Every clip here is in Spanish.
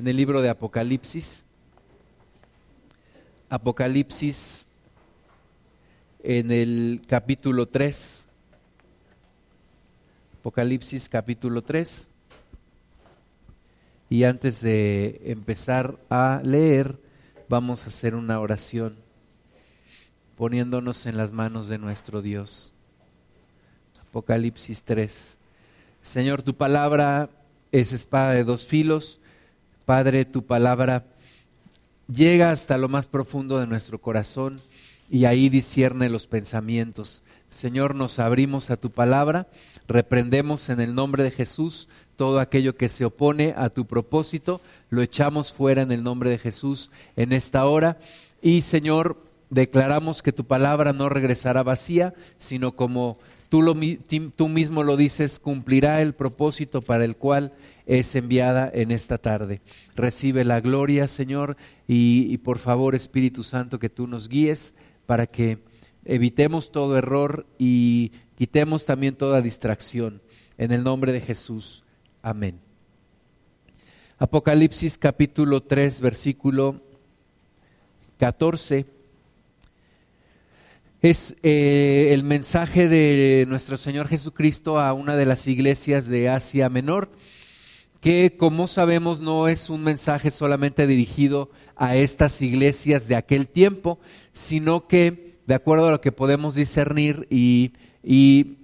en el libro de Apocalipsis. Apocalipsis en el capítulo 3. Apocalipsis capítulo 3. Y antes de empezar a leer, vamos a hacer una oración poniéndonos en las manos de nuestro Dios. Apocalipsis 3. Señor, tu palabra es espada de dos filos. Padre, tu palabra llega hasta lo más profundo de nuestro corazón y ahí discierne los pensamientos. Señor, nos abrimos a tu palabra, reprendemos en el nombre de Jesús todo aquello que se opone a tu propósito, lo echamos fuera en el nombre de Jesús en esta hora. Y Señor, declaramos que tu palabra no regresará vacía, sino como tú, lo, tú mismo lo dices, cumplirá el propósito para el cual es enviada en esta tarde. Recibe la gloria, Señor, y, por favor, Espíritu Santo, que tú nos guíes para que evitemos todo error y quitemos también toda distracción. En el nombre de Jesús. Amén. Apocalipsis capítulo 3, versículo 14. Es eh, el mensaje de nuestro Señor Jesucristo a una de las iglesias de Asia Menor que como sabemos no es un mensaje solamente dirigido a estas iglesias de aquel tiempo, sino que de acuerdo a lo que podemos discernir y,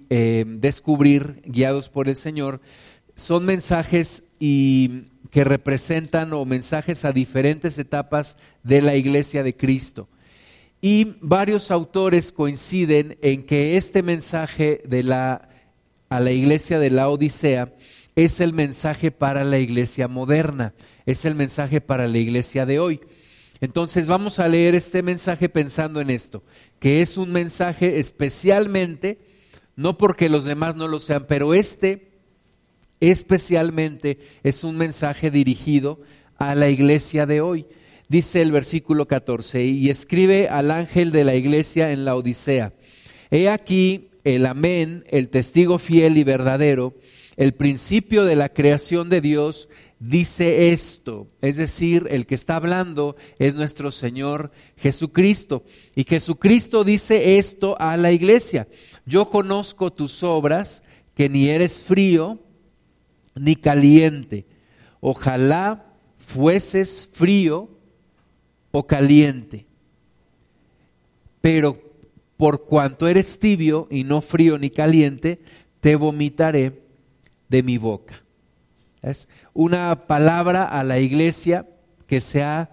eh, descubrir, guiados por el Señor, son mensajes y que representan o mensajes a diferentes etapas de la iglesia de Cristo. Y varios autores coinciden en que este mensaje de la, a la iglesia de la Odisea es el mensaje para la iglesia moderna, es el mensaje para la iglesia de hoy. Entonces vamos a leer este mensaje pensando en esto, que es un mensaje especialmente, no porque los demás no lo sean, pero este especialmente es un mensaje dirigido a la iglesia de hoy. Dice el versículo 14, y escribe al ángel de la iglesia en la Odisea, he aquí el amén, el testigo fiel y verdadero, el principio de la creación de Dios dice esto, es decir, el que está hablando es nuestro Señor Jesucristo. Y Jesucristo dice esto a la iglesia. Yo conozco tus obras, que ni eres frío ni caliente. Ojalá fueses frío o caliente. Pero por cuanto eres tibio y no frío ni caliente, te vomitaré de mi boca. Es una palabra a la iglesia que se ha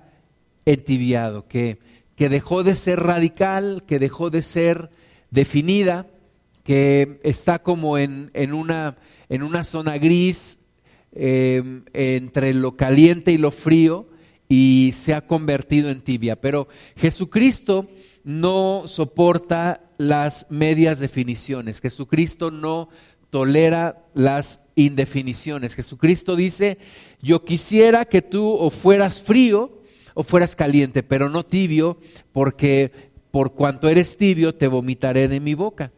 entibiado, que, que dejó de ser radical, que dejó de ser definida, que está como en, en, una, en una, zona gris em, entre lo caliente y lo frío y se ha convertido en tibia. Pero Jesucristo no soporta las medias definiciones. Jesucristo no tolera las indefiniciones. Jesucristo dice, yo quisiera que tú o fueras frío o fueras caliente, pero no tibio, porque por cuanto eres tibio te vomitaré de mi boca.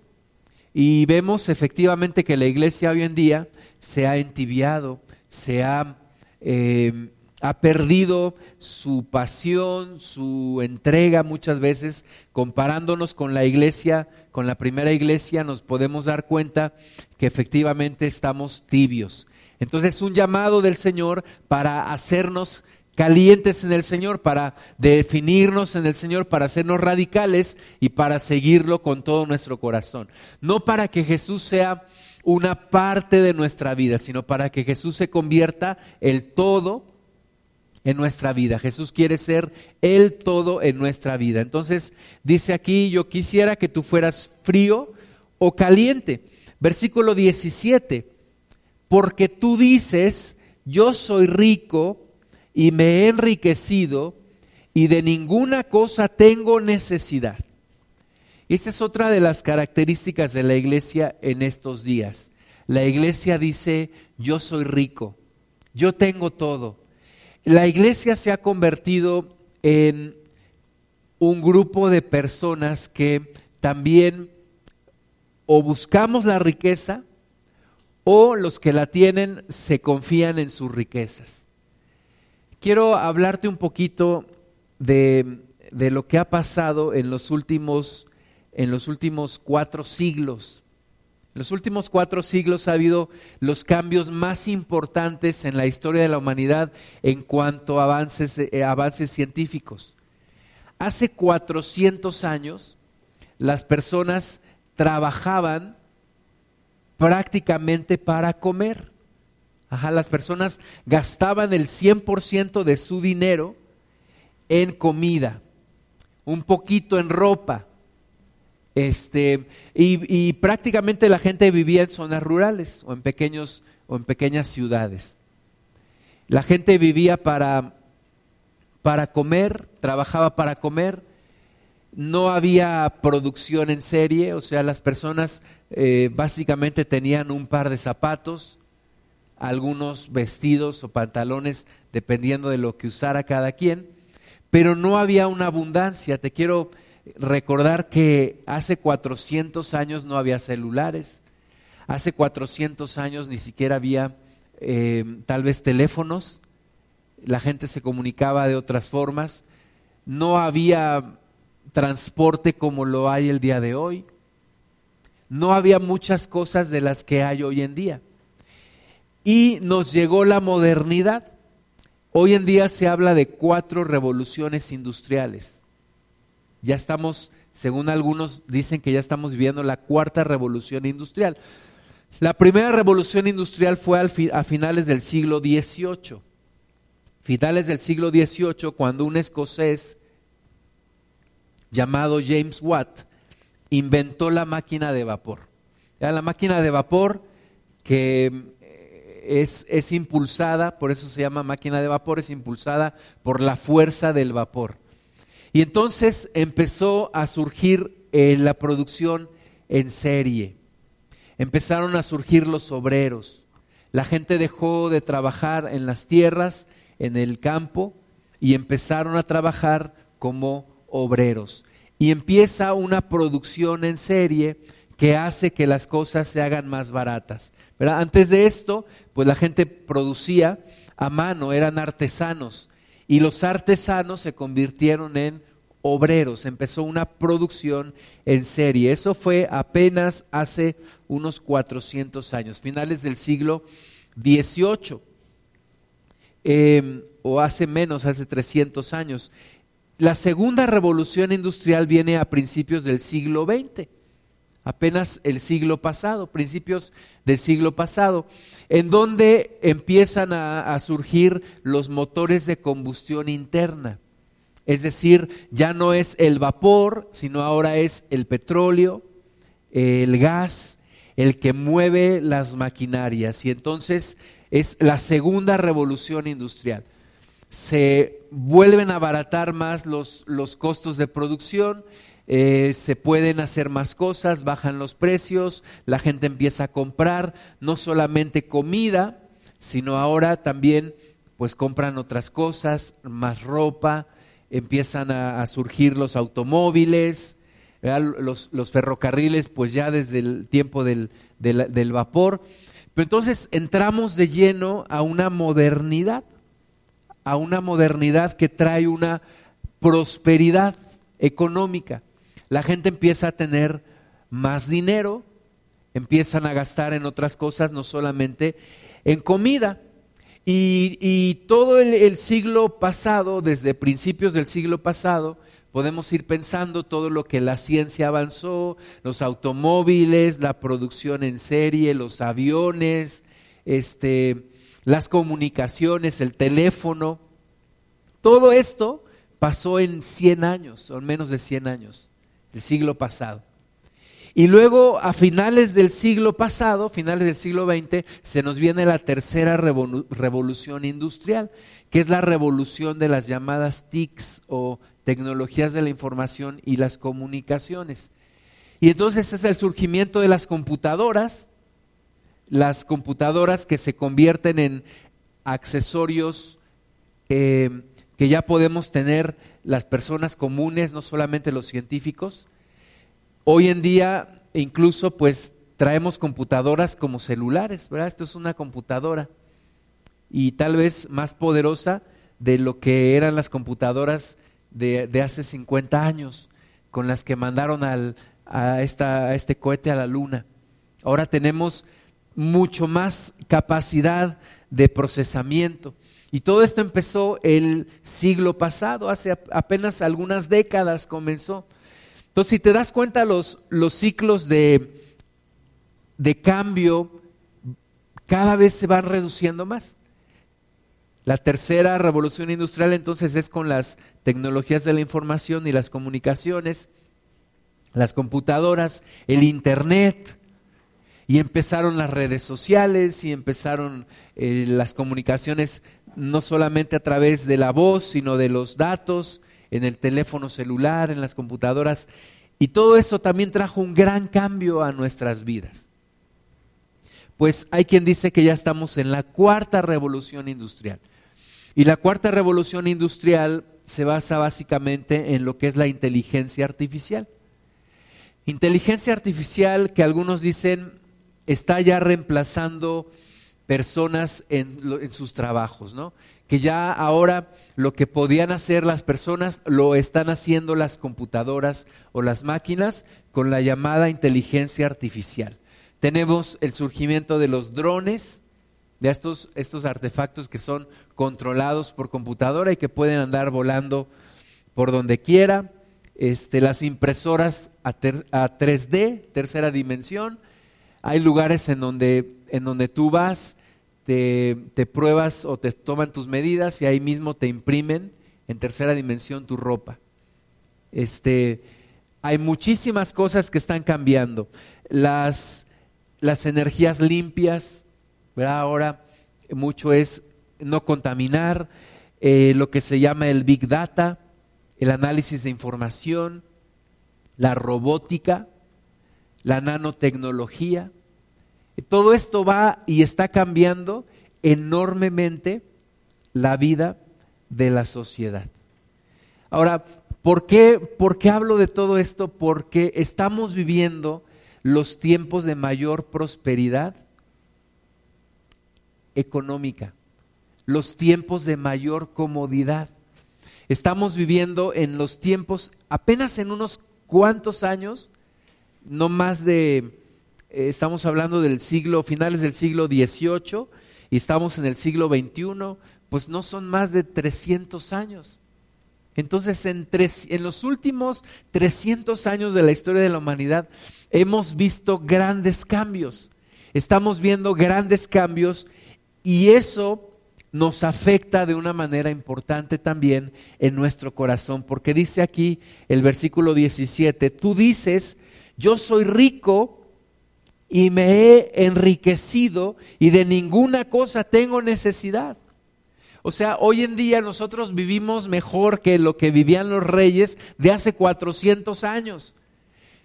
Y vemos efectivamente que la iglesia hoy en día se ha entibiado, se ha eh, ha perdido su pasión, su entrega muchas veces, comparándonos con la iglesia, con la primera iglesia, nos podemos dar cuenta que efectivamente estamos tibios. Entonces es un llamado del Señor para hacernos calientes en el Señor, para definirnos en el Señor, para hacernos radicales y para seguirlo con todo nuestro corazón. No para que Jesús sea una parte de nuestra vida, sino para que Jesús se convierta el todo en nuestra vida. Jesús quiere ser el todo en nuestra vida. Entonces dice aquí, yo quisiera que tú fueras frío o caliente. Versículo 17, porque tú dices, yo soy rico y me he enriquecido y de ninguna cosa tengo necesidad. Esta es otra de las características de la iglesia en estos días. La iglesia dice, yo soy rico, yo tengo todo, la iglesia se ha convertido en un grupo de personas que también o buscamos la riqueza o los que la tienen se confían en sus riquezas. quiero hablarte un poquito de, de lo que ha pasado en los últimos, en los últimos cuatro siglos. En los últimos cuatro siglos ha habido los cambios más importantes en la historia de la humanidad en cuanto a avances, eh, avances científicos. Hace 400 años las personas trabajaban prácticamente para comer. Ajá, las personas gastaban el 100% de su dinero en comida, un poquito en ropa. Este, y, prácticamente la gente vivía en zonas rurales o en pequeños o en pequeñas ciudades. La gente vivía para, para comer, trabajaba para comer, no había producción en serie, o sea, las personas eh, básicamente tenían un par de zapatos, algunos vestidos o pantalones, dependiendo de lo que usara cada quien, pero no había una abundancia. Te quiero recordar que hace 400 años no había celulares, hace 400 años ni siquiera había eh, tal vez teléfonos, la gente se comunicaba de otras formas, no había transporte como lo hay el día de hoy. No había muchas cosas de las que hay hoy en día. Y nos llegó la modernidad. Hoy en día se habla de cuatro revoluciones industriales. Ya estamos, según algunos dicen que ya estamos viviendo la cuarta revolución industrial. La primera revolución industrial fue a finales del siglo XVIII. Finales del siglo XVIII, cuando un escocés llamado James Watt inventó la máquina de vapor. La máquina de vapor que eh, es, es, impulsada, por eso se llama máquina de vapor, es impulsada por la fuerza del vapor. Y entonces empezó a surgir eh, la producción en serie. Empezaron a surgir los obreros. La gente dejó de trabajar en las tierras, en el campo, y empezaron a trabajar como obreros. Y empieza una producción en serie que hace que las cosas se hagan más baratas. Antes de esto, pues la gente producía a mano, eran artesanos, y los artesanos se convirtieron en obreros, empezó una producción en serie. Eso fue apenas hace unos 400 años, finales del siglo XVIII, em, o hace menos, hace 300 años. La segunda revolución industrial viene a principios del siglo XX, apenas el siglo pasado, principios del siglo pasado, en donde empiezan a, surgir los motores de combustión interna. Es decir, ya no es el vapor, sino ahora es el petróleo, el gas, el que mueve las maquinarias. Y entonces es la segunda revolución industrial se vuelven a abaratar más los, los costos de producción, eh, se pueden hacer más cosas, bajan los precios, la gente empieza a comprar no solamente comida, sino ahora también pues compran otras cosas, más ropa, empiezan a, surgir los automóviles, los, los, ferrocarriles pues ya desde el tiempo del, del vapor. Pero entonces entramos de lleno a una modernidad a una modernidad que trae una prosperidad económica. La gente empieza a tener más dinero, empiezan a gastar en otras cosas, no solamente en comida. Y, todo el, siglo pasado, desde principios del siglo pasado, podemos ir pensando todo lo que la ciencia avanzó, los automóviles, la producción en serie, los aviones, este, las comunicaciones, el teléfono, todo esto pasó en 100 años, o menos de 100 años, el siglo pasado. Y luego a finales del siglo pasado, finales del siglo XX, se nos viene la tercera revolución industrial, que es la revolución de las llamadas TICs o tecnologías de la información y las comunicaciones. Y entonces es el surgimiento de las computadoras, las computadoras que se convierten en accesorios eh, que ya podemos tener las personas comunes, no solamente los científicos. Hoy en día incluso pues traemos computadoras como celulares, ¿verdad? Esto es una computadora y tal vez más poderosa de lo que eran las computadoras de, hace 50 años, con las que mandaron al, a, esta, a este cohete a la luna. Ahora tenemos mucho más capacidad de procesamiento. Y todo esto empezó el siglo pasado, hace apenas algunas décadas comenzó. Entonces, si te das cuenta, los, los ciclos de, de cambio cada vez se van reduciendo más. La tercera revolución industrial entonces es con las tecnologías de la información y las comunicaciones, las computadoras, el Internet, y empezaron las redes sociales y empezaron eh, las comunicaciones no solamente a través de la voz, sino de los datos, en el teléfono celular, en las computadoras, y todo eso también trajo un gran cambio a nuestras vidas. Pues hay quien dice que ya estamos en la cuarta revolución industrial. Y la cuarta revolución industrial se basa básicamente en lo que es la inteligencia artificial. Inteligencia artificial que algunos dicen está ya reemplazando personas en, en, sus trabajos, ¿no? Que ya ahora lo que podían hacer las personas lo están haciendo las computadoras o las máquinas con la llamada inteligencia artificial. Tenemos el surgimiento de los drones, de estos, estos artefactos que son controlados por computadora y que pueden andar volando por donde quiera. Este, las impresoras a, 3D, tercera dimensión. Hay lugares en donde, en donde tú vas, te, te, pruebas o te toman tus medidas y ahí mismo te imprimen en tercera dimensión tu ropa. Este, hay muchísimas cosas que están cambiando. Las, las energías limpias, Ahora mucho es no contaminar, eh, lo que se llama el Big Data, el análisis de información, la robótica, la nanotecnología. Todo esto va y está cambiando enormemente la vida de la sociedad. Ahora, ¿por qué, ¿por qué hablo de todo esto? Porque estamos viviendo los tiempos de mayor prosperidad económica, los tiempos de mayor comodidad. Estamos viviendo en los tiempos, apenas en unos cuantos años, no más de, eh, estamos hablando del siglo, finales del siglo XVIII y estamos en el siglo XXI, pues no son más de 300 años. Entonces, en, en, los últimos 300 años de la historia de la humanidad hemos visto grandes cambios. Estamos viendo grandes cambios y eso nos afecta de una manera importante también en nuestro corazón, porque dice aquí el versículo 17, tú dices, yo soy rico y me he enriquecido y de ninguna cosa tengo necesidad. O sea, hoy en día nosotros vivimos mejor que lo que vivían los reyes de hace 400 años.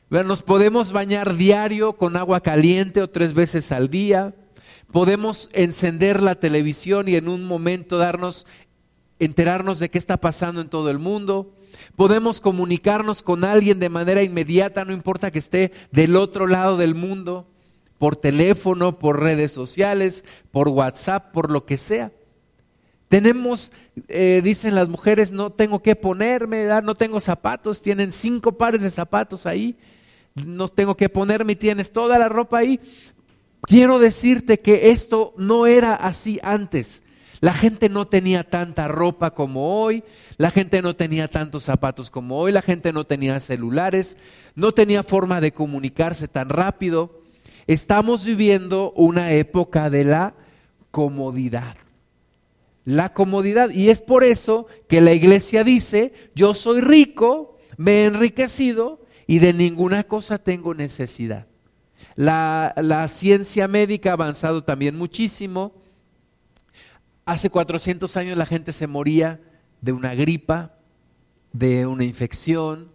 Nos podemos bañar diario con agua caliente o tres veces al día Podemos encender la televisión y en un momento darnos, enterarnos de qué está pasando en todo el mundo. Podemos comunicarnos con alguien de manera inmediata, no importa que esté del otro lado del mundo, por teléfono, por redes sociales, por WhatsApp, por lo que sea. Tenemos, eh, dicen las mujeres, no tengo que ponerme, no tengo zapatos, tienen cinco pares de zapatos ahí, no tengo que ponerme y tienes toda la ropa ahí. Quiero decirte que esto no era así antes. La gente no tenía tanta ropa como hoy, la gente no tenía tantos zapatos como hoy, la gente no tenía celulares, no tenía forma de comunicarse tan rápido. Estamos viviendo una época de la comodidad. La comodidad. Y es por eso que la iglesia dice, yo soy rico, me he enriquecido y de ninguna cosa tengo necesidad. La, ciencia médica ha avanzado también muchísimo. Hace 400 años la gente se moría de una gripa, de una infección,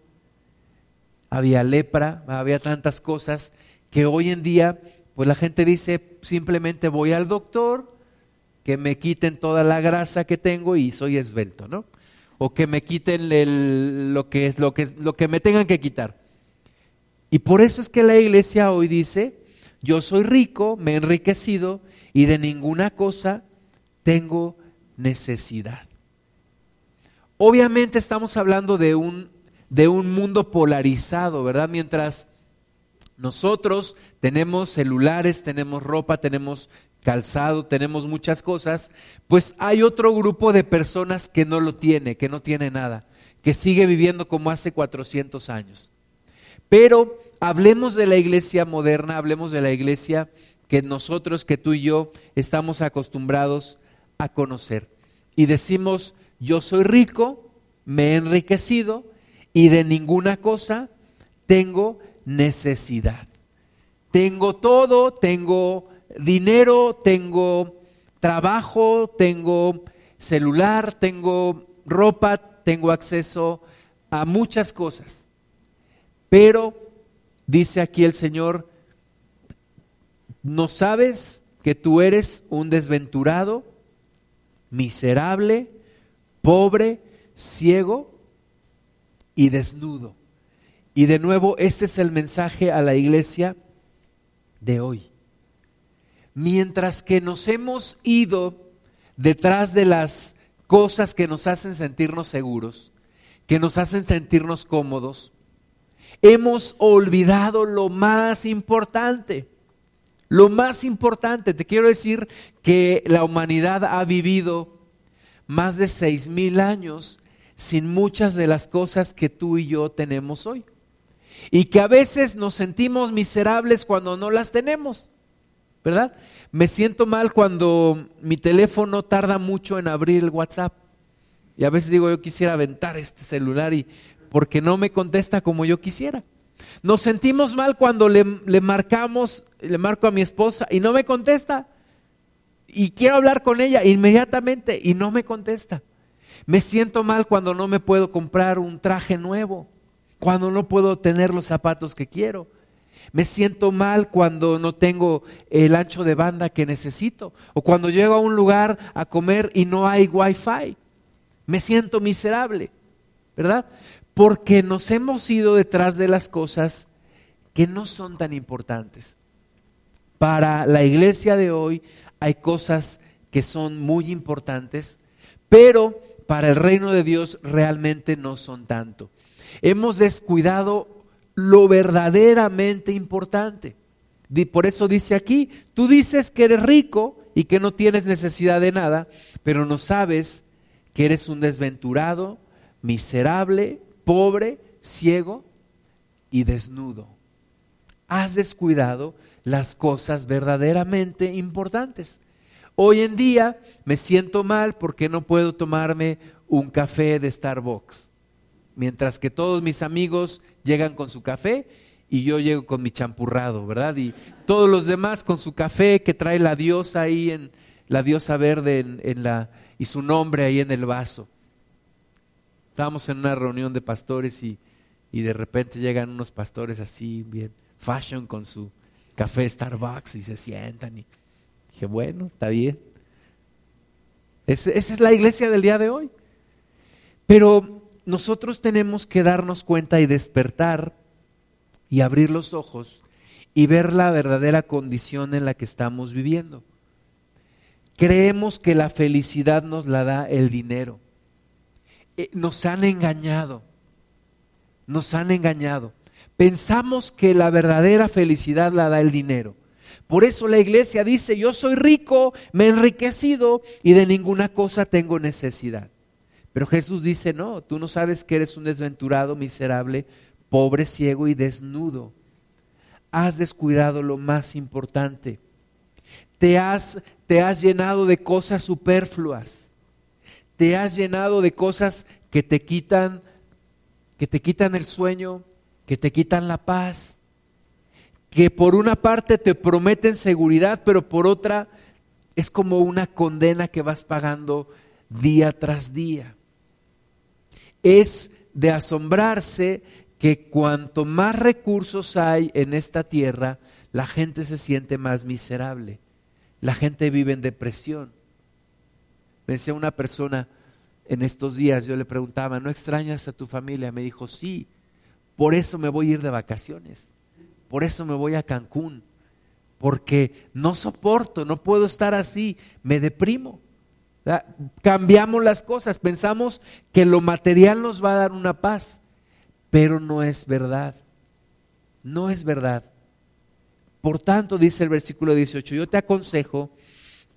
había lepra, había tantas cosas que hoy en día pues la gente dice simplemente voy al doctor, que me quiten toda la grasa que tengo y soy esbelto, ¿no? O que me quiten lo, que es, lo, que es, lo que me tengan que quitar. Y por eso es que la iglesia hoy dice, yo soy rico, me he enriquecido y de ninguna cosa tengo necesidad. Obviamente estamos hablando de un, de un mundo polarizado, ¿verdad? Mientras nosotros tenemos celulares, tenemos ropa, tenemos calzado, tenemos muchas cosas, pues hay otro grupo de personas que no lo tiene, que no tiene nada, que sigue viviendo como hace 400 años. Pero hablemos de la iglesia moderna, hablemos de la iglesia que nosotros, que tú y yo estamos acostumbrados a conocer. Y decimos, yo soy rico, me he enriquecido y de ninguna cosa tengo necesidad. Tengo todo, tengo dinero, tengo trabajo, tengo celular, tengo ropa, tengo acceso a muchas cosas. Pero, dice aquí el Señor, ¿no sabes que tú eres un desventurado, miserable, pobre, ciego y desnudo? Y de nuevo, este es el mensaje a la iglesia de hoy mientras que nos hemos ido detrás de las cosas que nos hacen sentirnos seguros, que nos hacen sentirnos cómodos, hemos olvidado lo más importante. Lo más importante, te quiero decir que la humanidad ha vivido más de seis mil años sin muchas de las cosas que tú y yo tenemos hoy. Y que a veces nos sentimos miserables cuando no las tenemos. ¿verdad? Me siento mal cuando mi teléfono tarda mucho en abrir el WhatsApp. Y a veces digo, yo quisiera aventar este celular y porque no me contesta como yo quisiera. Nos sentimos mal cuando le, le marcamos, le marco a mi esposa y no me contesta. Y quiero hablar con ella inmediatamente y no me contesta. Me siento mal cuando no me puedo comprar un traje nuevo, cuando no puedo tener los zapatos que quiero. Me siento mal cuando no tengo el ancho de banda que necesito. O cuando llego a un lugar a comer y no hay wifi. Me siento miserable, ¿verdad? Porque nos hemos ido detrás de las cosas que no son tan importantes. Para la iglesia de hoy hay cosas que son muy importantes, pero para el reino de Dios realmente no son tanto. Hemos descuidado lo verdaderamente importante. Por eso dice aquí, tú dices que eres rico y que no tienes necesidad de nada, pero no sabes que eres un desventurado, miserable, pobre, ciego y desnudo. Has descuidado las cosas verdaderamente importantes. Hoy en día me siento mal porque no puedo tomarme un café de Starbucks mientras que todos mis amigos llegan con su café y yo llego con mi champurrado, ¿verdad? Y todos los demás con su café que trae la diosa ahí en la diosa verde en, la y su nombre ahí en el vaso. Estábamos en una reunión de pastores y, y de repente llegan unos pastores así bien fashion con su café Starbucks y se sientan y dije, bueno, está bien. esa es la iglesia del día de hoy. Pero nosotros tenemos que darnos cuenta y despertar y abrir los ojos y ver la verdadera condición en la que estamos viviendo. Creemos que la felicidad nos la da el dinero. Eh, nos han engañado, nos han engañado. Pensamos que la verdadera felicidad la da el dinero. Por eso la iglesia dice, yo soy rico, me he enriquecido y de ninguna cosa tengo necesidad. Pero Jesús dice, no, tú no sabes que eres un desventurado, miserable, pobre, ciego y desnudo. Has descuidado lo más importante. Te has, te has llenado de cosas superfluas. Te has llenado de cosas que te quitan, que te quitan el sueño, que te quitan la paz, que por una parte te prometen seguridad, pero por otra es como una condena que vas pagando día tras día es de asombrarse que cuanto más recursos hay en esta tierra, la gente se siente más miserable. La gente vive en depresión. Me decía una persona en estos días, yo le preguntaba, ¿no extrañas a tu familia? Me dijo, sí, por eso me voy a ir de vacaciones, por eso me voy a Cancún, porque no soporto, no puedo estar así, me deprimo. Cambiamos las cosas, pensamos que lo material nos va a dar una paz, pero no es verdad. No es verdad. Por tanto, dice el versículo 18, yo te aconsejo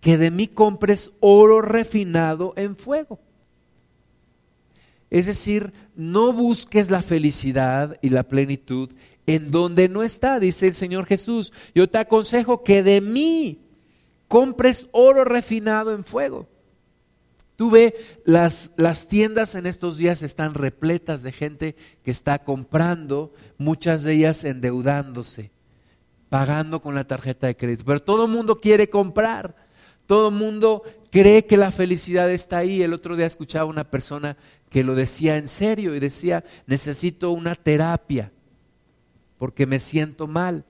que de mí compres oro refinado en fuego. Es decir, no busques la felicidad y la plenitud en donde no está, dice el Señor Jesús. Yo te aconsejo que de mí compres oro refinado en fuego. Tú ve, las, las tiendas en estos días están repletas de gente que está comprando, muchas de ellas endeudándose, pagando con la tarjeta de crédito. Pero todo el mundo quiere comprar, todo el mundo cree que la felicidad está ahí. El otro día escuchaba una persona que lo decía en serio y decía, necesito una terapia porque me siento mal.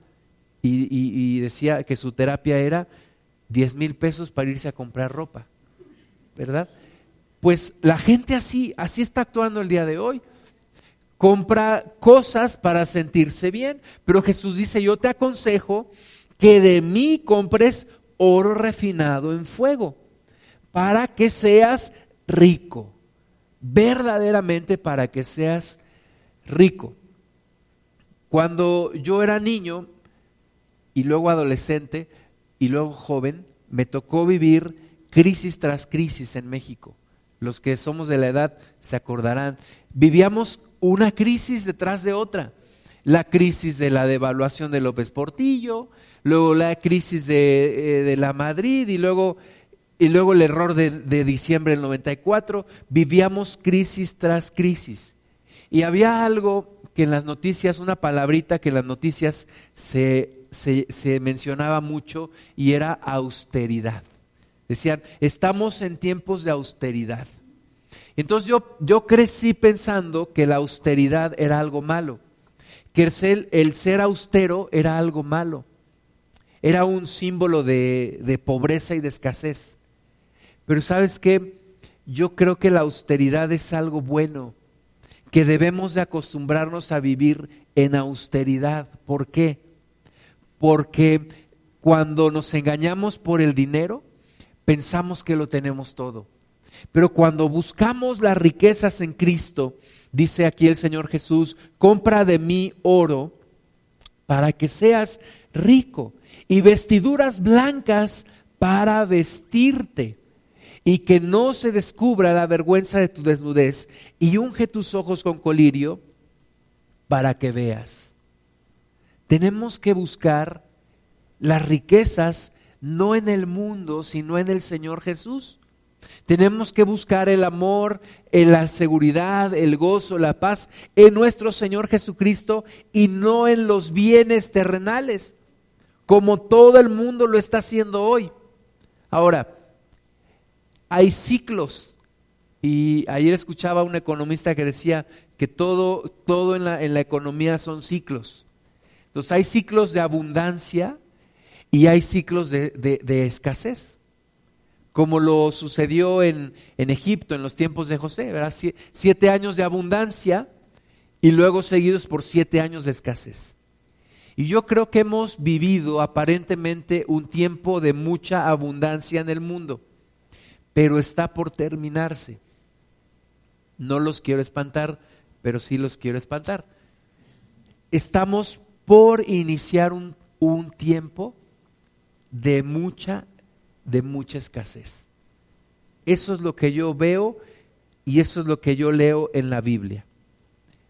Y, y decía que su terapia era 10 mil pesos para irse a comprar ropa. ¿verdad? Pues la gente así, así está actuando el día de hoy. Compra cosas para sentirse bien, pero Jesús dice, yo te aconsejo que de mí compres oro refinado en fuego, para que seas rico, verdaderamente para que seas rico. Cuando yo era niño y luego adolescente y luego joven, me tocó vivir crisis tras crisis en México. Los que somos de la edad se acordarán. Vivíamos una crisis detrás de otra. La crisis de la devaluación de López Portillo, luego la crisis de, eh, de la Madrid y luego, y luego el error de, de, diciembre del 94. Vivíamos crisis tras crisis. Y había algo que en las noticias, una palabrita que en las noticias se, se, se mencionaba mucho y era austeridad. Decían, estamos en tiempos de austeridad. Entonces yo, yo crecí pensando que la austeridad era algo malo, que el ser, el ser austero era algo malo, era un símbolo de, de pobreza y de escasez. Pero sabes qué, yo creo que la austeridad es algo bueno, que debemos de acostumbrarnos a vivir en austeridad. ¿Por qué? Porque cuando nos engañamos por el dinero, pensamos que lo tenemos todo. Pero cuando buscamos las riquezas en Cristo, dice aquí el Señor Jesús, compra de mí oro para que seas rico y vestiduras blancas para vestirte y que no se descubra la vergüenza de tu desnudez y unge tus ojos con colirio para que veas. Tenemos que buscar las riquezas no en el mundo, sino en el Señor Jesús. Tenemos que buscar el amor, la seguridad, el gozo, la paz en nuestro Señor Jesucristo y no en los bienes terrenales, como todo el mundo lo está haciendo hoy. Ahora, hay ciclos y ayer escuchaba a un economista que decía que todo, todo en, la, economía son ciclos. Entonces hay ciclos de abundancia y hay ciclos de, escasez, como lo sucedió en, Egipto en los tiempos de José, siete años de abundancia y luego seguidos por siete años de escasez. Y yo creo que hemos vivido aparentemente un tiempo de mucha abundancia en el mundo, pero está por terminarse. No los quiero espantar, pero sí los quiero espantar. Estamos por iniciar un, un tiempo de mucha, de mucha escasez. Eso es lo que yo veo y eso es lo que yo leo en la Biblia.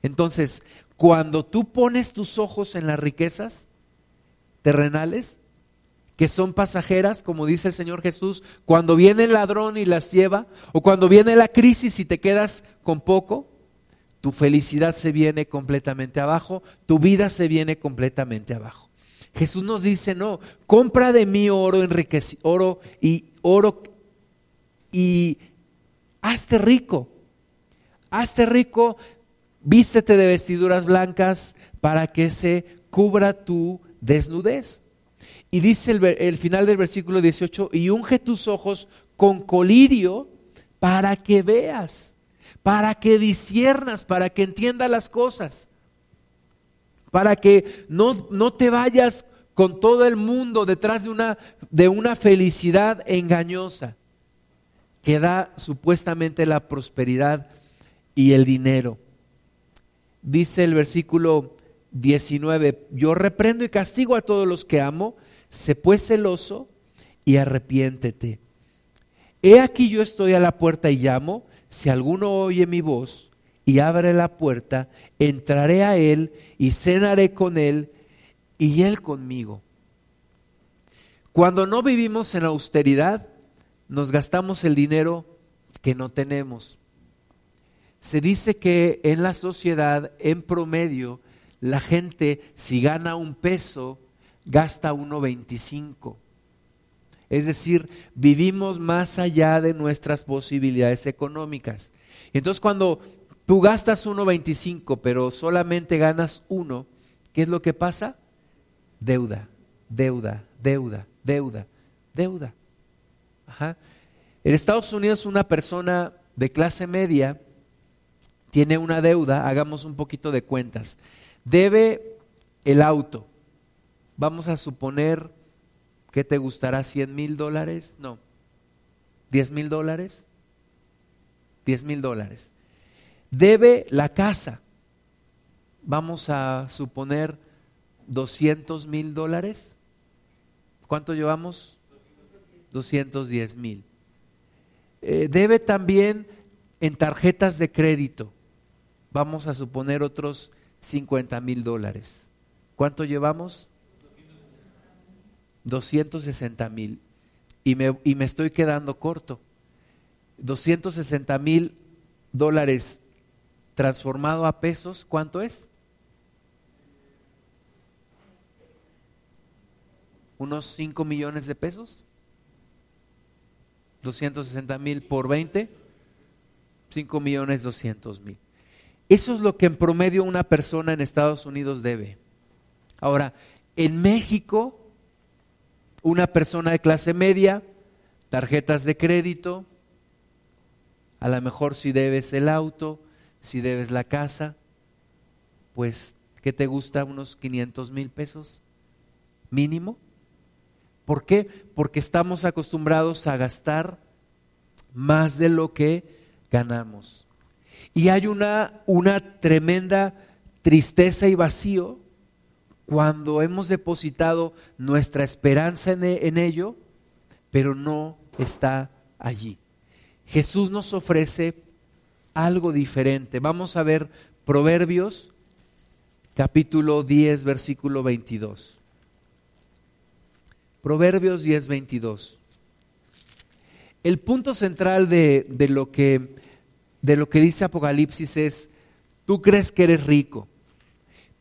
Entonces, cuando tú pones tus ojos en las riquezas terrenales, que son pasajeras, como dice el Señor Jesús, cuando viene el ladrón y las lleva, o cuando viene la crisis y te quedas con poco, tu felicidad se viene completamente abajo, tu vida se viene completamente abajo. Jesús nos dice, no, compra de mí oro oro y oro y hazte rico. Hazte rico, vístete de vestiduras blancas para que se cubra tu desnudez. Y dice el, final del versículo 18, y unge tus ojos con colirio para que veas, para que disiernas, para que entiendas las cosas para que no, no te vayas con todo el mundo detrás de una, de una felicidad engañosa. que da supuestamente la prosperidad y el dinero. Dice el versículo 19, yo reprendo y castigo a todos los que amo, sé pues celoso y arrepiéntete. He aquí yo estoy a la puerta y llamo, si alguno oye mi voz y abre la puerta, entraré a él y cenaré con él y él conmigo. Cuando no vivimos en austeridad, nos gastamos el dinero que no tenemos. Se dice que en la sociedad, en promedio, la gente si gana un peso, gasta 1.25. Es decir, vivimos más allá de nuestras posibilidades económicas. Entonces cuando tú gastas 1.25 pero solamente ganas uno, ¿qué es lo que pasa? Deuda, deuda, deuda, deuda, deuda. En Estados Unidos una persona de clase media tiene una deuda, hagamos un poquito de cuentas, debe el auto, vamos a suponer ¿Qué te gustará? ¿100 mil dólares? No. ¿10 mil dólares? 10 mil dólares. Debe la casa. Vamos a suponer 200 mil dólares. ¿Cuánto llevamos? 210 mil. Eh, debe también en tarjetas de crédito. Vamos a suponer otros 50 mil dólares. ¿Cuánto llevamos? 260 mil y me, y me estoy quedando corto. 260 mil dólares transformado a pesos, ¿cuánto es? ¿Unos 5 millones de pesos? 260 mil por 20, 5 millones 200 mil. Eso es lo que en promedio una persona en Estados Unidos debe. Ahora, en México una persona de clase media, tarjetas de crédito, a lo mejor si debes el auto, si debes la casa, pues, ¿qué te gusta? Unos 500 mil pesos mínimo. ¿Por qué? Porque estamos acostumbrados a gastar más de lo que ganamos. Y hay una, una tremenda tristeza y vacío cuando hemos depositado nuestra esperanza e, en, ello, pero no está allí. Jesús nos ofrece algo diferente. Vamos a ver Proverbios capítulo 10, versículo 22. Proverbios 10, 22. El punto central de, de, lo que, de lo que dice Apocalipsis es, tú crees que eres rico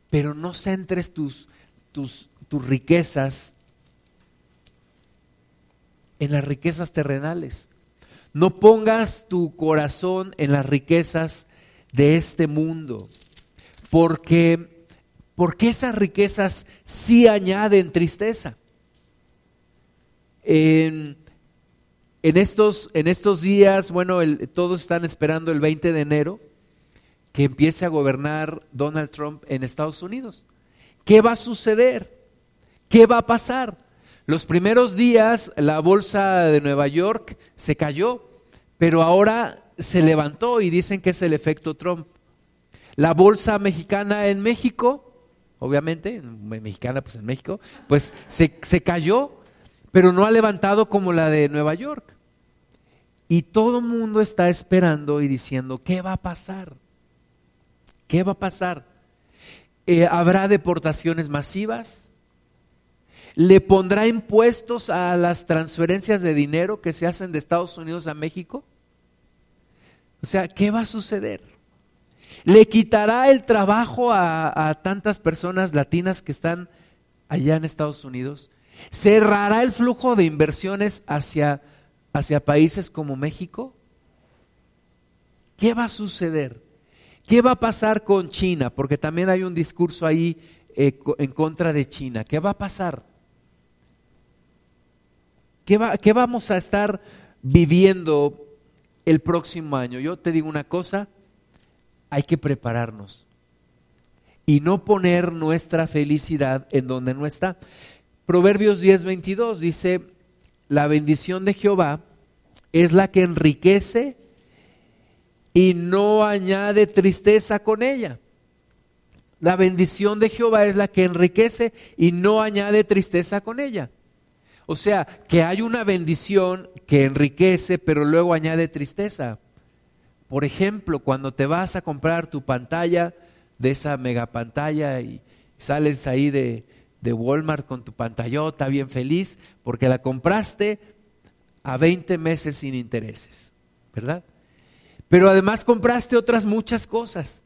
pero no centres tus, tus, tus riquezas en las riquezas terrenales. No pongas tu corazón en las riquezas de este mundo, porque, porque esas riquezas sí añaden tristeza. En, estos, en estos días, bueno, todos están esperando el 20 de enero, que empiece a gobernar Donald Trump en Estados Unidos. ¿Qué va a suceder? ¿Qué va a pasar? Los primeros días la bolsa de Nueva York se cayó, pero ahora se levantó y dicen que es el efecto Trump. La bolsa mexicana en México, obviamente, mexicana pues en México, pues se, se cayó, pero no ha levantado como la de Nueva York. Y todo el mundo está esperando y diciendo, ¿qué va a pasar? ¿Qué va a pasar? Eh, ¿Habrá deportaciones masivas? ¿Le pondrá impuestos a las transferencias de dinero que se hacen de Estados Unidos a México? O sea, ¿qué va a suceder? ¿Le quitará el trabajo a, a tantas personas latinas que están allá en Estados Unidos? ¿Cerrará el flujo de inversiones hacia, hacia países como México? ¿Qué va a suceder? ¿Qué va a pasar con China? Porque también hay un discurso ahí eh, en contra de China. ¿Qué va a pasar? ¿Qué, va, ¿Qué vamos a estar viviendo el próximo año? Yo te digo una cosa, hay que prepararnos y no poner nuestra felicidad en donde no está. Proverbios 10, 22 dice, la bendición de Jehová es la que enriquece y no añade tristeza con ella. La bendición de Jehová es la que enriquece y no añade tristeza con ella. O sea, que hay una bendición que enriquece, pero luego añade tristeza. Por ejemplo, cuando te vas a comprar tu pantalla de esa mega pantalla y sales ahí de, de Walmart con tu pantallota bien feliz porque la compraste a 20 meses sin intereses, ¿verdad? Pero además compraste otras muchas cosas.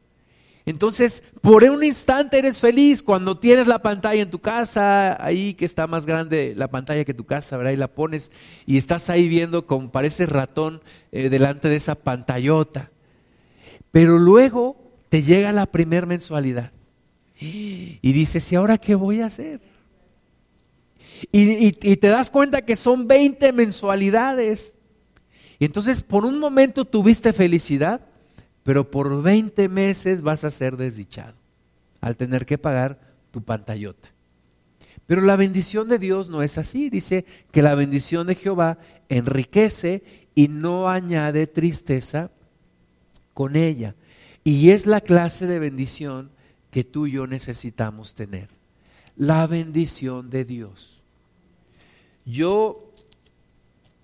Entonces, por un instante eres feliz cuando tienes la pantalla en tu casa, ahí que está más grande la pantalla que tu casa, ¿verdad? Y la pones y estás ahí viendo como parece ratón eh, delante de esa pantallota. Pero luego te llega la primer mensualidad y dices, ¿y ahora qué voy a hacer? Y, te das cuenta que son 20 mensualidades. Y entonces por un momento tuviste felicidad pero por 20 meses vas a ser desdichado al tener que pagar tu pantallota. Pero la bendición de Dios no es así. Dice que la bendición de Jehová enriquece y no añade tristeza con ella. Y es la clase de bendición que tú y yo necesitamos tener. La bendición de Dios. Yo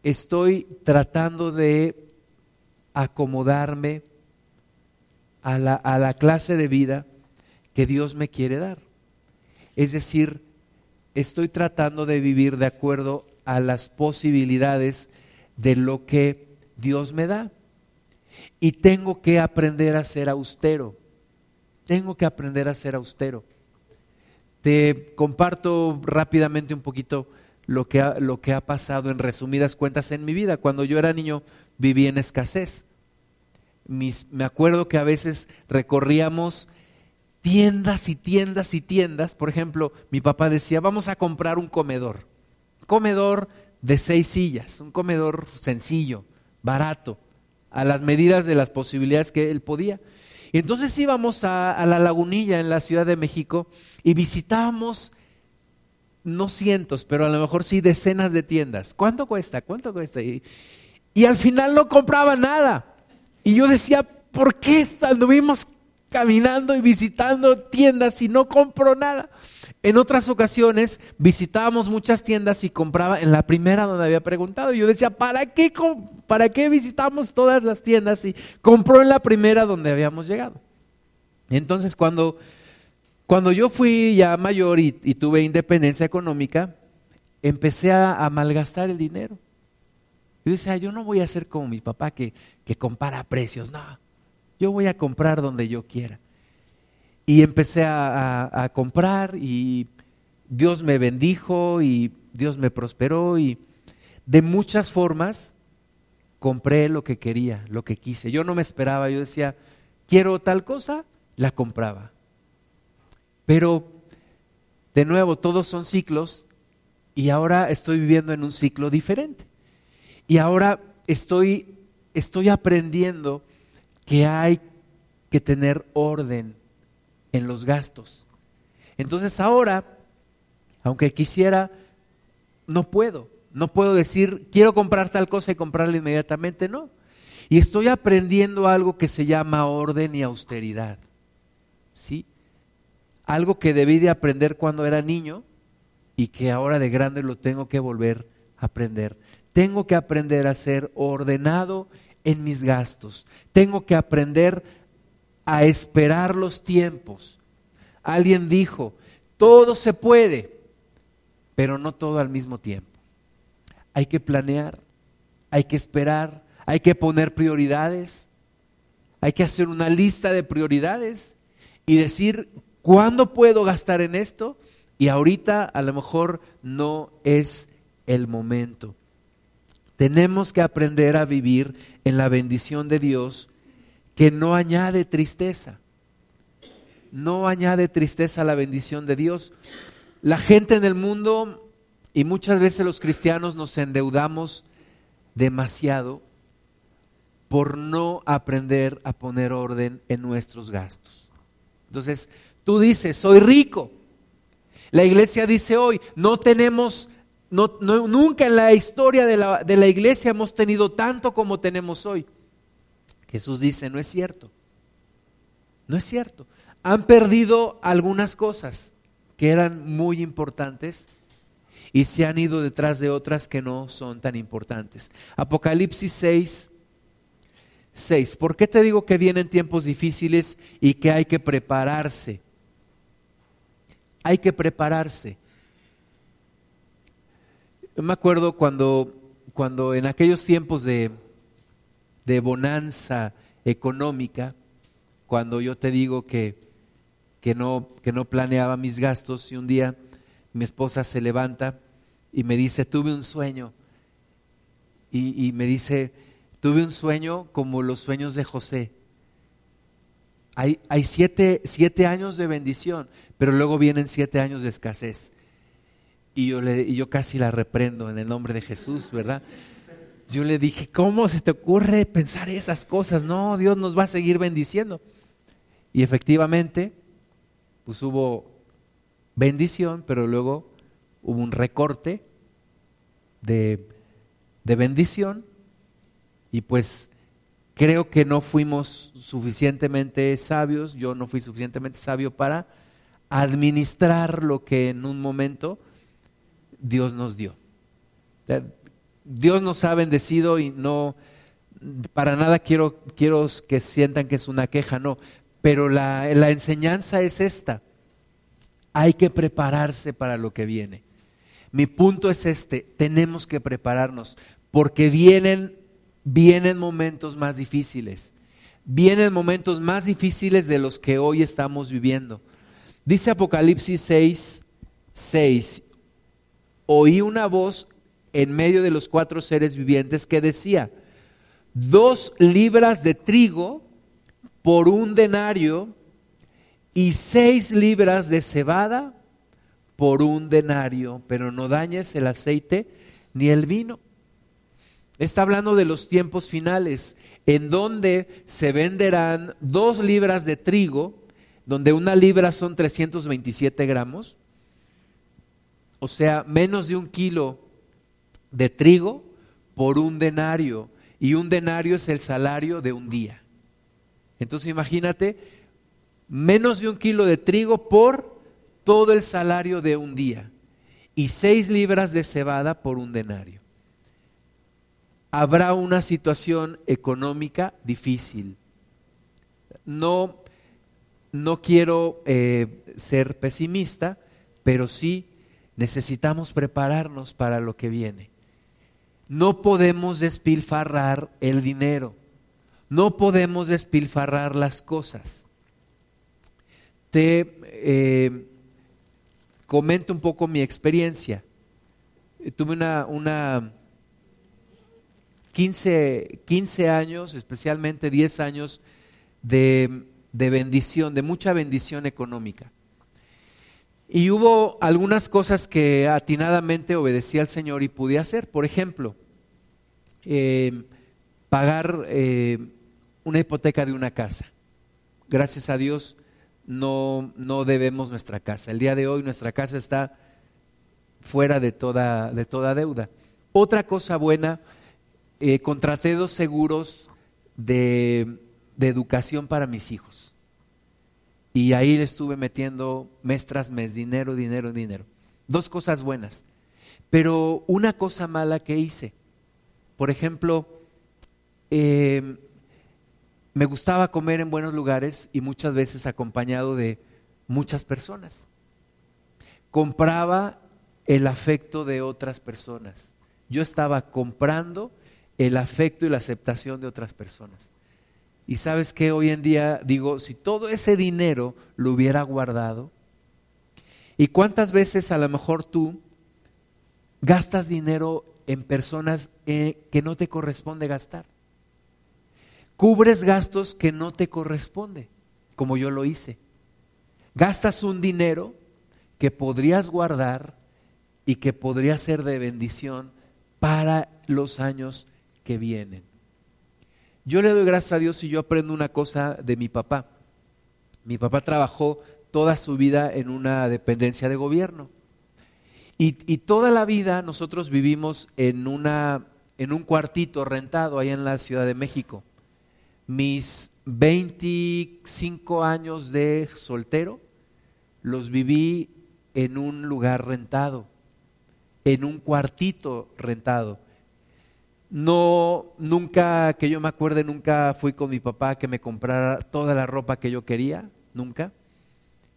estoy tratando de acomodarme a la, a la clase de vida que Dios me quiere dar. Es decir, estoy tratando de vivir de acuerdo a las posibilidades de lo que Dios me da. Y tengo que aprender a ser austero. Tengo que aprender a ser austero. Te comparto rápidamente un poquito lo que ha, lo que ha pasado en resumidas cuentas en mi vida. Cuando yo era niño viví en escasez me acuerdo que a veces recorríamos tiendas y tiendas y tiendas. Por ejemplo, mi papá decía, vamos a comprar un comedor. Comedor de seis sillas, un comedor sencillo, barato, a las medidas de las posibilidades que él podía. Y entonces íbamos a, la lagunilla en la Ciudad de México y visitábamos no cientos, pero a lo mejor sí decenas de tiendas. ¿Cuánto cuesta? ¿Cuánto cuesta? Y, al final no compraba nada. Y yo decía, ¿por qué anduvimos caminando y visitando tiendas y no compro nada? En otras ocasiones visitábamos muchas tiendas y compraba en la primera donde había preguntado. Yo decía, ¿para qué, ¿para qué visitamos todas las tiendas y compró en la primera donde habíamos llegado? Entonces cuando, cuando yo fui ya mayor y, tuve independencia económica, empecé a malgastar el dinero. Yo decía, yo no voy a ser como mi papá que, que compara precios, no, yo voy a comprar donde yo quiera. Y empecé a, comprar y Dios me bendijo y Dios me prosperó y de muchas formas compré lo que quería, lo que quise. Yo no me esperaba, yo decía, quiero tal cosa, la compraba. Pero, de nuevo, todos son ciclos y ahora estoy viviendo en un ciclo diferente. Y ahora estoy, estoy aprendiendo que hay que tener orden en los gastos. Entonces ahora, aunque quisiera, no puedo. No puedo decir, quiero comprar tal cosa y comprarla inmediatamente, no. Y estoy aprendiendo algo que se llama orden y austeridad. ¿Sí? Algo que debí de aprender cuando era niño y que ahora de grande lo tengo que volver a aprender. Tengo que aprender a ser ordenado en mis gastos. Tengo que aprender a esperar los tiempos. Alguien dijo, todo se puede, pero no todo al mismo tiempo. Hay que planear, hay que esperar, hay que poner prioridades, hay que hacer una lista de prioridades y decir, ¿cuándo puedo gastar en esto? Y ahorita a lo mejor no es el momento. Tenemos que aprender a vivir en la bendición de Dios que no añade tristeza. No añade tristeza a la bendición de Dios. La gente en el mundo y muchas veces los cristianos nos endeudamos demasiado por no aprender a poner orden en nuestros gastos. Entonces, tú dices, soy rico. La iglesia dice hoy, no tenemos nunca en la historia de la, de la iglesia hemos tenido tanto como tenemos hoy. Jesús dice, no es cierto. No es cierto. Han perdido algunas cosas que eran muy importantes y se han ido detrás de otras que no son tan importantes. Apocalipsis 6, 6. ¿Por qué te digo que vienen tiempos difíciles y que hay que prepararse? Hay que prepararse. Yo me acuerdo cuando, cuando en aquellos tiempos de, de bonanza económica, cuando yo te digo que, que, no, que no planeaba mis gastos y un día mi esposa se levanta y me dice, tuve un sueño. Y, me dice, tuve un sueño como los sueños de José. Hay, siete, siete, años de bendición, pero luego vienen siete años de escasez. Y yo, le, y yo casi la reprendo en el nombre de Jesús, ¿verdad? Yo le dije, ¿cómo se te ocurre pensar esas cosas? No, Dios nos va a seguir bendiciendo. Y efectivamente, pues hubo bendición, pero luego hubo un recorte de, bendición y pues creo que no fuimos suficientemente sabios, yo no fui suficientemente sabio para administrar lo que en un momento Dios nos dio. Dios nos ha bendecido y no, para nada quiero, quiero que sientan que es una queja, no, pero la, la enseñanza es esta hay que prepararse para lo que viene. Mi punto es este, tenemos que prepararnos porque vienen, vienen momentos más difíciles. Vienen momentos más difíciles de los que hoy estamos viviendo. Dice Apocalipsis 6, 6, oí una voz en medio de los cuatro seres vivientes que decía, dos libras de trigo por un denario y seis libras de cebada por un denario, pero no dañes el aceite ni el vino. Está hablando de los tiempos finales, en donde se venderán dos libras de trigo, donde una libra son 327 gramos, o sea, menos de un kilo de trigo por un denario, y un denario es el salario de un día. Entonces imagínate menos de un kilo de trigo por todo el salario de un día y seis libras de cebada por un denario. Habrá una situación económica difícil. No, no quiero eh, ser pesimista, pero sí necesitamos prepararnos para lo que viene. No podemos despilfarrar el dinero, no podemos despilfarrar las cosas te eh, comento un poco mi experiencia. Tuve una, una 15, 15 años, especialmente 10 años de, de bendición, de mucha bendición económica. Y hubo algunas cosas que atinadamente obedecí al Señor y pude hacer. Por ejemplo, eh, pagar eh, una hipoteca de una casa. Gracias a Dios no, no debemos nuestra casa. El día de hoy nuestra casa está fuera de toda, de toda deuda. Otra cosa buena, eh, contraté dos seguros de, educación para mis hijos. Y ahí le estuve metiendo mes tras mes, dinero, dinero, dinero. Dos cosas buenas. Pero una cosa mala que hice, por ejemplo, eh, me gustaba comer en buenos lugares y muchas veces acompañado de muchas personas. Compraba el afecto de otras personas. Yo estaba comprando el afecto y la aceptación de otras personas. Y sabes que hoy en día digo, si todo ese dinero lo hubiera guardado, ¿y cuántas veces a lo mejor tú gastas dinero en personas eh, que no te corresponde gastar? Cubres gastos que no te corresponde, como yo lo hice. Gastas un dinero que podrías guardar y que podría ser de bendición para los años que vienen. Yo le doy gracias a Dios y yo aprendo una cosa de mi papá. Mi papá trabajó toda su vida en una dependencia de gobierno Y, toda la vida nosotros vivimos en, una, en un cuartito rentado ahí en la Ciudad de México. Mis 25 años de soltero los viví en un lugar rentado, en un cuartito rentado. No, nunca, que yo me acuerde, nunca fui con mi papá que me comprara toda la ropa que yo quería, nunca.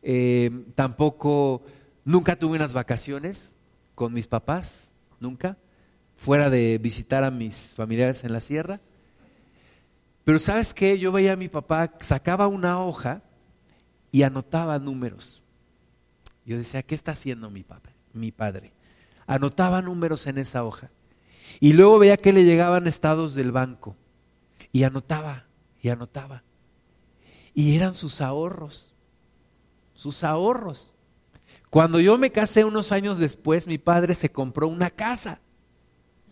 Eh, tampoco, nunca tuve unas vacaciones con mis papás, nunca, fuera de visitar a mis familiares en la sierra. Pero sabes qué, yo veía a mi papá, sacaba una hoja y anotaba números. Yo decía, ¿qué está haciendo mi padre? Mi padre. Anotaba números en esa hoja. Y luego veía que le llegaban estados del banco. Y anotaba, y anotaba. Y eran sus ahorros. Sus ahorros. Cuando yo me casé unos años después, mi padre se compró una casa.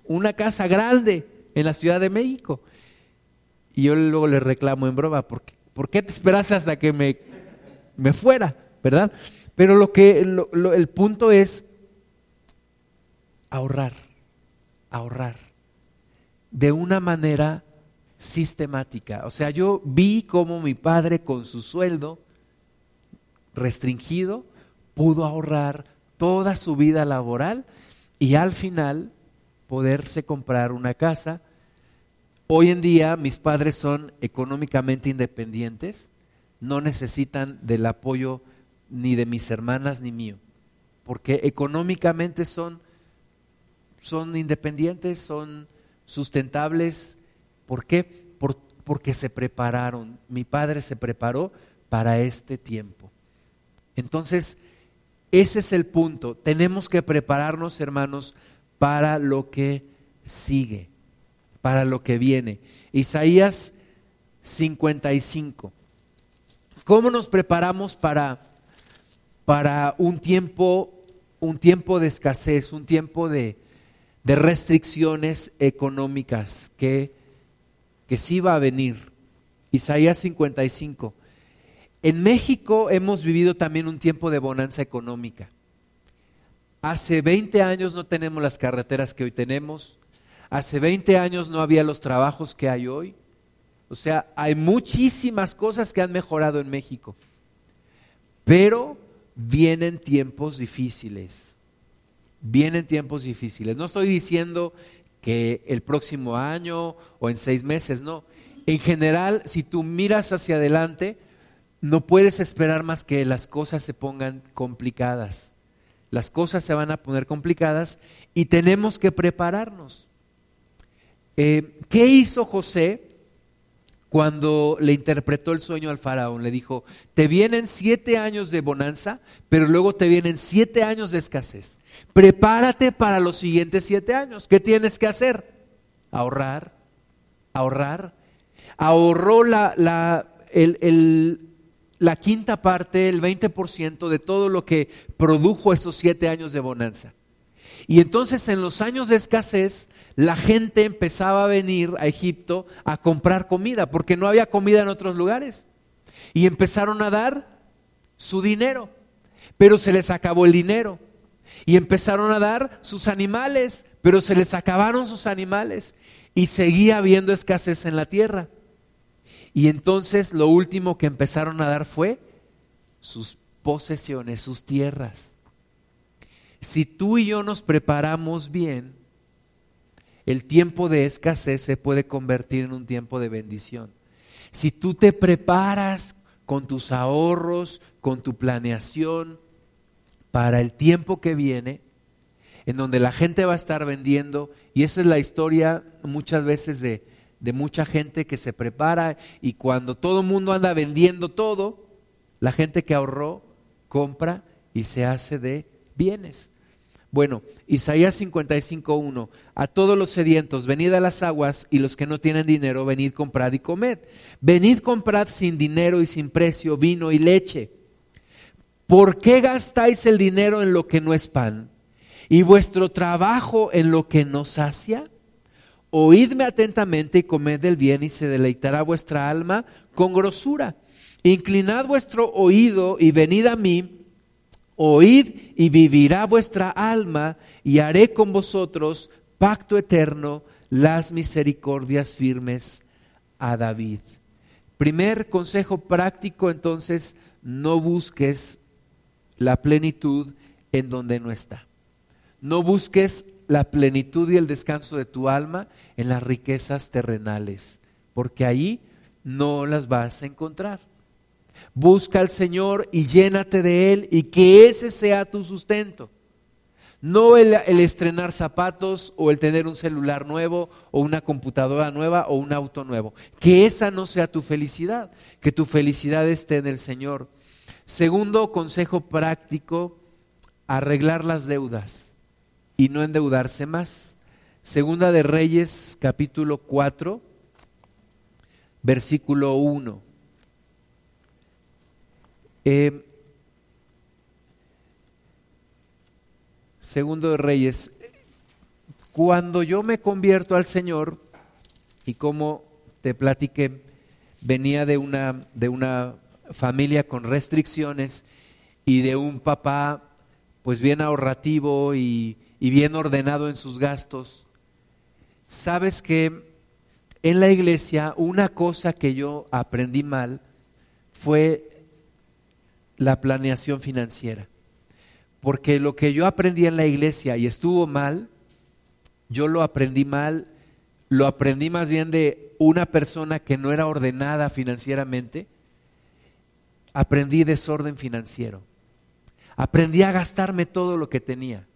Una casa grande en la Ciudad de México. Y yo luego le reclamo en broma, ¿por qué, ¿por qué te esperaste hasta que me, me fuera? ¿Verdad? Pero lo que, el punto es ahorrar, ahorrar, de una manera sistemática. O sea, yo vi cómo mi padre con su sueldo restringido pudo ahorrar toda su vida laboral y al final poderse comprar una casa. Hoy en día mis padres son económicamente independientes, no necesitan del apoyo ni de mis hermanas ni mío, porque económicamente son, son independientes, son sustentables. ¿Por qué? porque se prepararon. Mi padre se preparó para este tiempo. Entonces, ese es el punto. Tenemos que prepararnos, hermanos, para lo que sigue, para lo que viene. Isaías 55. ¿Cómo nos preparamos para para un tiempo, un tiempo de escasez, un tiempo de, de restricciones económicas que, que sí va a venir. Isaías 55. En México hemos vivido también un tiempo de bonanza económica. Hace 20 años no tenemos las carreteras que hoy tenemos. Hace 20 años no había los trabajos que hay hoy. O sea, hay muchísimas cosas que han mejorado en México. Pero vienen tiempos difíciles. Vienen tiempos difíciles. No estoy diciendo que el próximo año o en seis meses, no. En general, si tú miras hacia adelante, no puedes esperar más que las cosas se pongan complicadas. Las cosas se van a poner complicadas y tenemos que prepararnos. Eh, ¿Qué hizo José? Cuando le interpretó el sueño al faraón, le dijo, te vienen siete años de bonanza, pero luego te vienen siete años de escasez. Prepárate para los siguientes siete años. ¿Qué tienes que hacer? Ahorrar, ahorrar. Ahorró la, la, la quinta parte, el 20% de todo lo que produjo esos siete años de bonanza. Y entonces en los años de escasez, la gente empezaba a venir a Egipto a comprar comida, porque no había comida en otros lugares. Y empezaron a dar su dinero, pero se les acabó el dinero. Y empezaron a dar sus animales, pero se les acabaron sus animales. Y seguía habiendo escasez en la tierra. Y entonces lo último que empezaron a dar fue sus posesiones, sus tierras si tú y yo nos preparamos bien, el tiempo de escasez se puede convertir en un tiempo de bendición. Si tú te preparas con tus ahorros, con tu planeación para el tiempo que viene, en donde la gente va a estar vendiendo, y esa es la historia muchas veces de, de mucha gente que se prepara y cuando todo el mundo anda vendiendo todo, la gente que ahorró compra y se hace de bienes. Bueno, Isaías 55.1, a todos los sedientos, venid a las aguas y los que no tienen dinero, venid, comprad y comed. Venid, comprad sin dinero y sin precio vino y leche. ¿Por qué gastáis el dinero en lo que no es pan y vuestro trabajo en lo que no sacia? Oídme atentamente y comed del bien y se deleitará vuestra alma con grosura. Inclinad vuestro oído y venid a mí oíd y vivirá vuestra alma y haré con vosotros pacto eterno, las misericordias firmes a David. Primer consejo práctico entonces, no busques la plenitud en donde no está. No busques la plenitud y el descanso de tu alma en las riquezas terrenales, porque ahí no las vas a encontrar. Busca al Señor y llénate de Él y que ese sea tu sustento. No el, estrenar zapatos o el tener un celular nuevo o una computadora nueva o un auto nuevo. Que esa no sea tu felicidad, que tu felicidad esté en el Señor. Segundo consejo práctico, arreglar las deudas y no endeudarse más. Segunda de Reyes capítulo 4, versículo 1. Eh, segundo de Reyes, cuando yo me convierto al Señor, y como te platiqué, venía de una, de una familia con restricciones y de un papá pues bien ahorrativo y, y bien ordenado en sus gastos. Sabes que en la iglesia una cosa que yo aprendí mal fue la planeación financiera. Porque lo que yo aprendí en la iglesia y estuvo mal, yo lo aprendí mal, lo aprendí más bien de una persona que no era ordenada financieramente, aprendí desorden financiero. Aprendí a gastarme todo lo que tenía.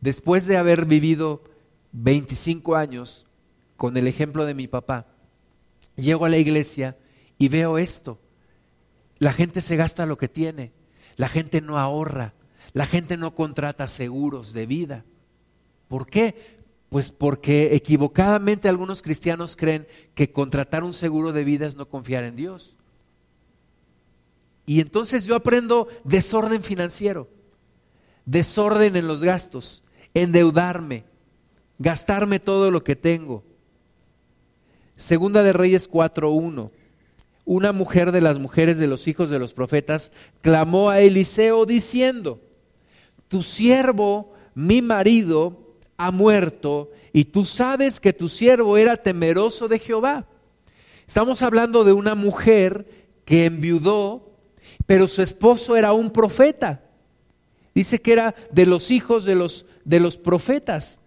Después de haber vivido 25 años con el ejemplo de mi papá, llego a la iglesia y veo esto. La gente se gasta lo que tiene, la gente no ahorra, la gente no contrata seguros de vida. ¿Por qué? Pues porque equivocadamente algunos cristianos creen que contratar un seguro de vida es no confiar en Dios. Y entonces yo aprendo desorden financiero, desorden en los gastos, endeudarme, gastarme todo lo que tengo. Segunda de Reyes 4.1 una mujer de las mujeres de los hijos de los profetas clamó a Eliseo diciendo, tu siervo, mi marido, ha muerto y tú sabes que tu siervo era temeroso de Jehová. Estamos hablando de una mujer que enviudó, pero su esposo era un profeta. Dice que era de los hijos de los, de los profetas.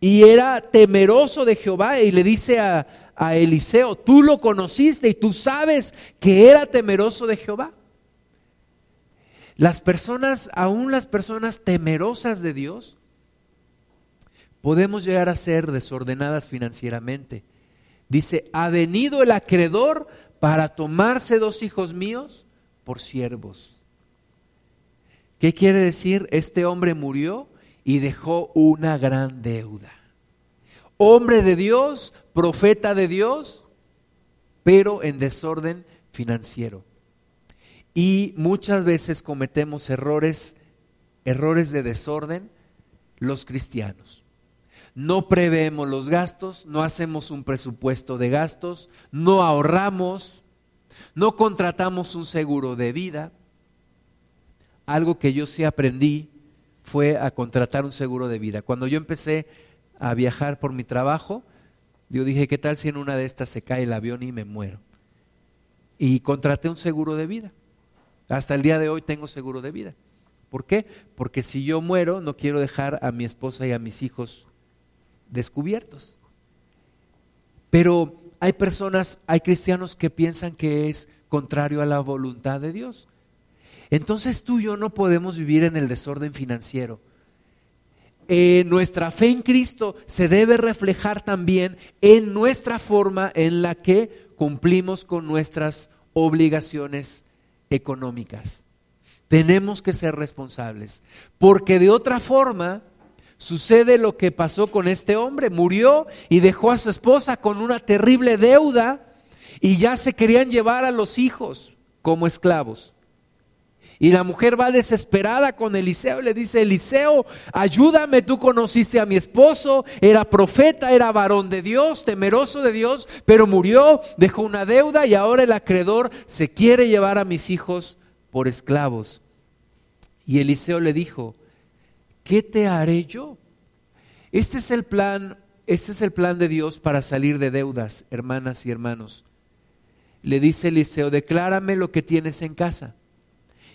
Y era temeroso de Jehová y le dice a, a Eliseo, tú lo conociste y tú sabes que era temeroso de Jehová. Las personas, aún las personas temerosas de Dios, podemos llegar a ser desordenadas financieramente. Dice, ha venido el acreedor para tomarse dos hijos míos por siervos. ¿Qué quiere decir? Este hombre murió y dejó una gran deuda hombre de Dios, profeta de Dios, pero en desorden financiero. Y muchas veces cometemos errores, errores de desorden los cristianos. No preveemos los gastos, no hacemos un presupuesto de gastos, no ahorramos, no contratamos un seguro de vida. Algo que yo sí aprendí fue a contratar un seguro de vida. Cuando yo empecé a viajar por mi trabajo, yo dije, ¿qué tal si en una de estas se cae el avión y me muero? Y contraté un seguro de vida. Hasta el día de hoy tengo seguro de vida. ¿Por qué? Porque si yo muero, no quiero dejar a mi esposa y a mis hijos descubiertos. Pero hay personas, hay cristianos que piensan que es contrario a la voluntad de Dios. Entonces tú y yo no podemos vivir en el desorden financiero eh, nuestra fe en Cristo se debe reflejar también en nuestra forma en la que cumplimos con nuestras obligaciones económicas. Tenemos que ser responsables, porque de otra forma sucede lo que pasó con este hombre. Murió y dejó a su esposa con una terrible deuda y ya se querían llevar a los hijos como esclavos. Y la mujer va desesperada con Eliseo le dice, Eliseo, ayúdame, tú conociste a mi esposo, era profeta, era varón de Dios, temeroso de Dios, pero murió, dejó una deuda y ahora el acreedor se quiere llevar a mis hijos por esclavos. Y Eliseo le dijo, ¿qué te haré yo? Este es el plan, este es el plan de Dios para salir de deudas, hermanas y hermanos. Le dice Eliseo, declárame lo que tienes en casa.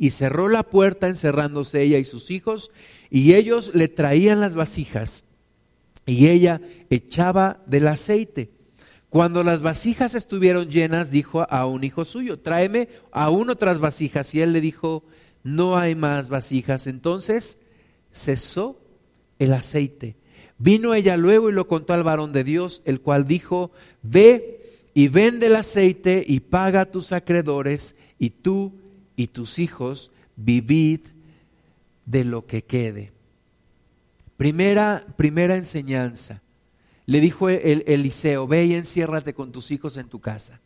y cerró la puerta encerrándose ella y sus hijos y ellos le traían las vasijas y ella echaba del aceite. Cuando las vasijas estuvieron llenas, dijo a un hijo suyo, tráeme aún otras vasijas. Y él le dijo, no hay más vasijas. Entonces cesó el aceite. Vino ella luego y lo contó al varón de Dios, el cual dijo, ve y vende el aceite y paga a tus acreedores, y tú y tus hijos vivid de lo que quede. Primera, primera enseñanza. Le dijo el, Eliseo, ve y enciérrate con tus hijos en tu casa.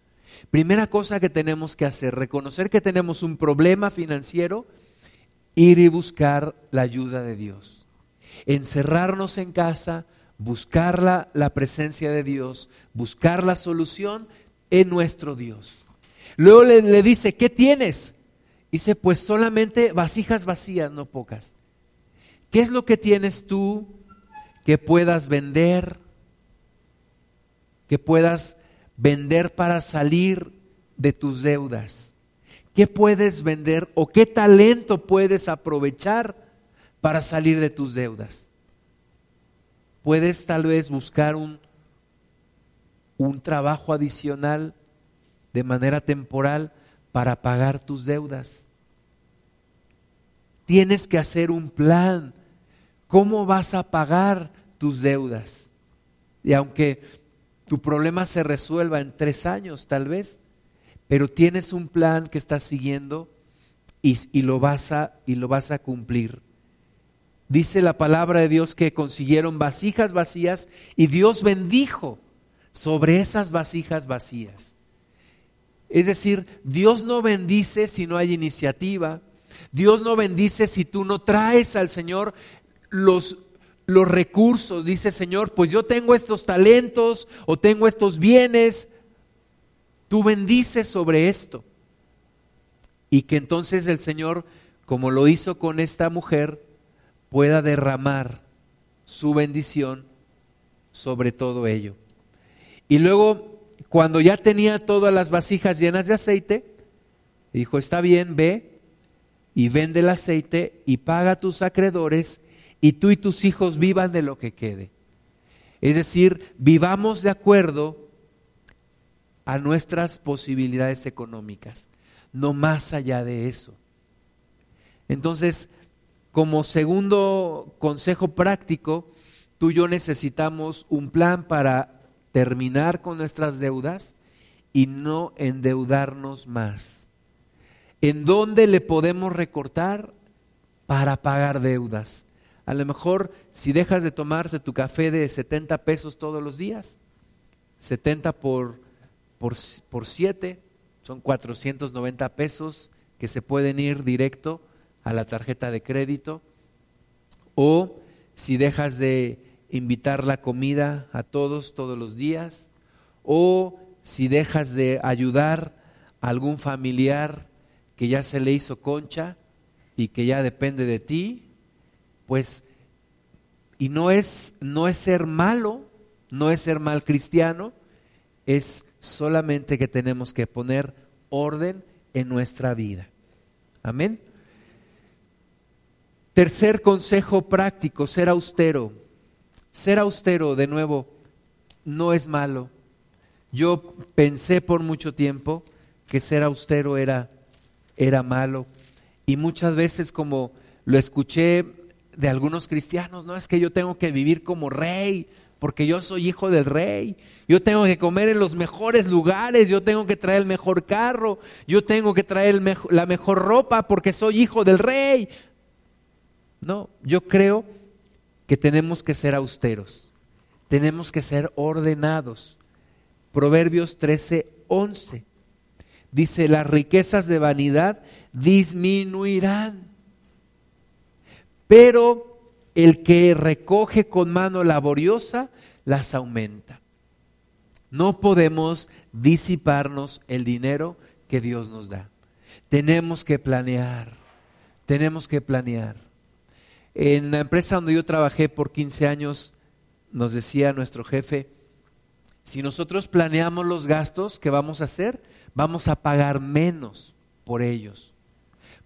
Primera cosa que tenemos que hacer, reconocer que tenemos un problema financiero, ir y buscar la ayuda de Dios. Encerrarnos en casa, buscar la, la presencia de Dios, buscar la solución en nuestro Dios. Luego le, le dice, ¿qué tienes? Dice, pues solamente vasijas vacías, no pocas. ¿Qué es lo que tienes tú que puedas vender? Que puedas vender para salir de tus deudas. ¿Qué puedes vender o qué talento puedes aprovechar para salir de tus deudas? Puedes tal vez buscar un, un trabajo adicional de manera temporal para pagar tus deudas. Tienes que hacer un plan ¿Cómo vas a pagar tus deudas? Y aunque tu problema se resuelva en tres años tal vez, pero tienes un plan que estás siguiendo y, lo, vas a, y lo vas a cumplir. Dice la palabra de Dios que consiguieron vasijas vacías y Dios bendijo sobre esas vasijas vacías. Es decir, Dios no bendice si no hay iniciativa. Dios no bendice si tú no traes al Señor los, los recursos. Dice, Señor, pues yo tengo estos talentos o tengo estos bienes. Tú bendices sobre esto. Y que entonces el Señor, como lo hizo con esta mujer, pueda derramar su bendición sobre todo ello. Y luego, cuando ya tenía todas las vasijas llenas de aceite, dijo, está bien, ve y vende el aceite y paga a tus acreedores y tú y tus hijos vivan de lo que quede. Es decir, vivamos de acuerdo a nuestras posibilidades económicas, no más allá de eso. Entonces, como segundo consejo práctico, tú y yo necesitamos un plan para terminar con nuestras deudas y no endeudarnos más. ¿En dónde le podemos recortar para pagar deudas? A lo mejor si dejas de tomarte tu café de 70 pesos todos los días, 70 por, por, por 7, son 490 pesos que se pueden ir directo a la tarjeta de crédito. O si dejas de invitar la comida a todos todos los días. O si dejas de ayudar a algún familiar que ya se le hizo concha y que ya depende de ti, pues, y no es, no es ser malo, no es ser mal cristiano, es solamente que tenemos que poner orden en nuestra vida. Amén. Tercer consejo práctico, ser austero. Ser austero, de nuevo, no es malo. Yo pensé por mucho tiempo que ser austero era, era malo. Y muchas veces como lo escuché de algunos cristianos, no es que yo tengo que vivir como rey, porque yo soy hijo del rey. Yo tengo que comer en los mejores lugares, yo tengo que traer el mejor carro, yo tengo que traer la mejor ropa porque soy hijo del rey. No, yo creo que tenemos que ser austeros, tenemos que ser ordenados. Proverbios 13, 11 dice, las riquezas de vanidad disminuirán, pero el que recoge con mano laboriosa las aumenta. No podemos disiparnos el dinero que Dios nos da. Tenemos que planear, tenemos que planear. En la empresa donde yo trabajé por 15 años, nos decía nuestro jefe, si nosotros planeamos los gastos que vamos a hacer, vamos a pagar menos por ellos.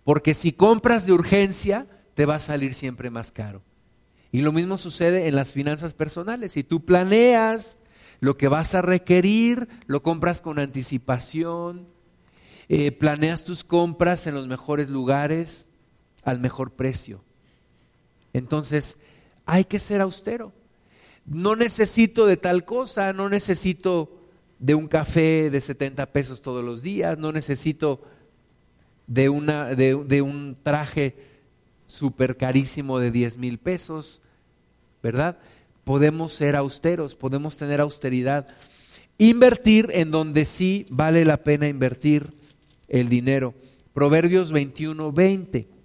Porque si compras de urgencia, te va a salir siempre más caro. Y lo mismo sucede en las finanzas personales. Si tú planeas lo que vas a requerir, lo compras con anticipación, eh, planeas tus compras en los mejores lugares al mejor precio. Entonces, hay que ser austero. No necesito de tal cosa, no necesito de un café de 70 pesos todos los días, no necesito de, una, de, un traje súper carísimo de 10 mil pesos, ¿verdad? Podemos ser austeros, podemos tener austeridad. Invertir en donde sí vale la pena invertir el dinero. Proverbios 21, 20.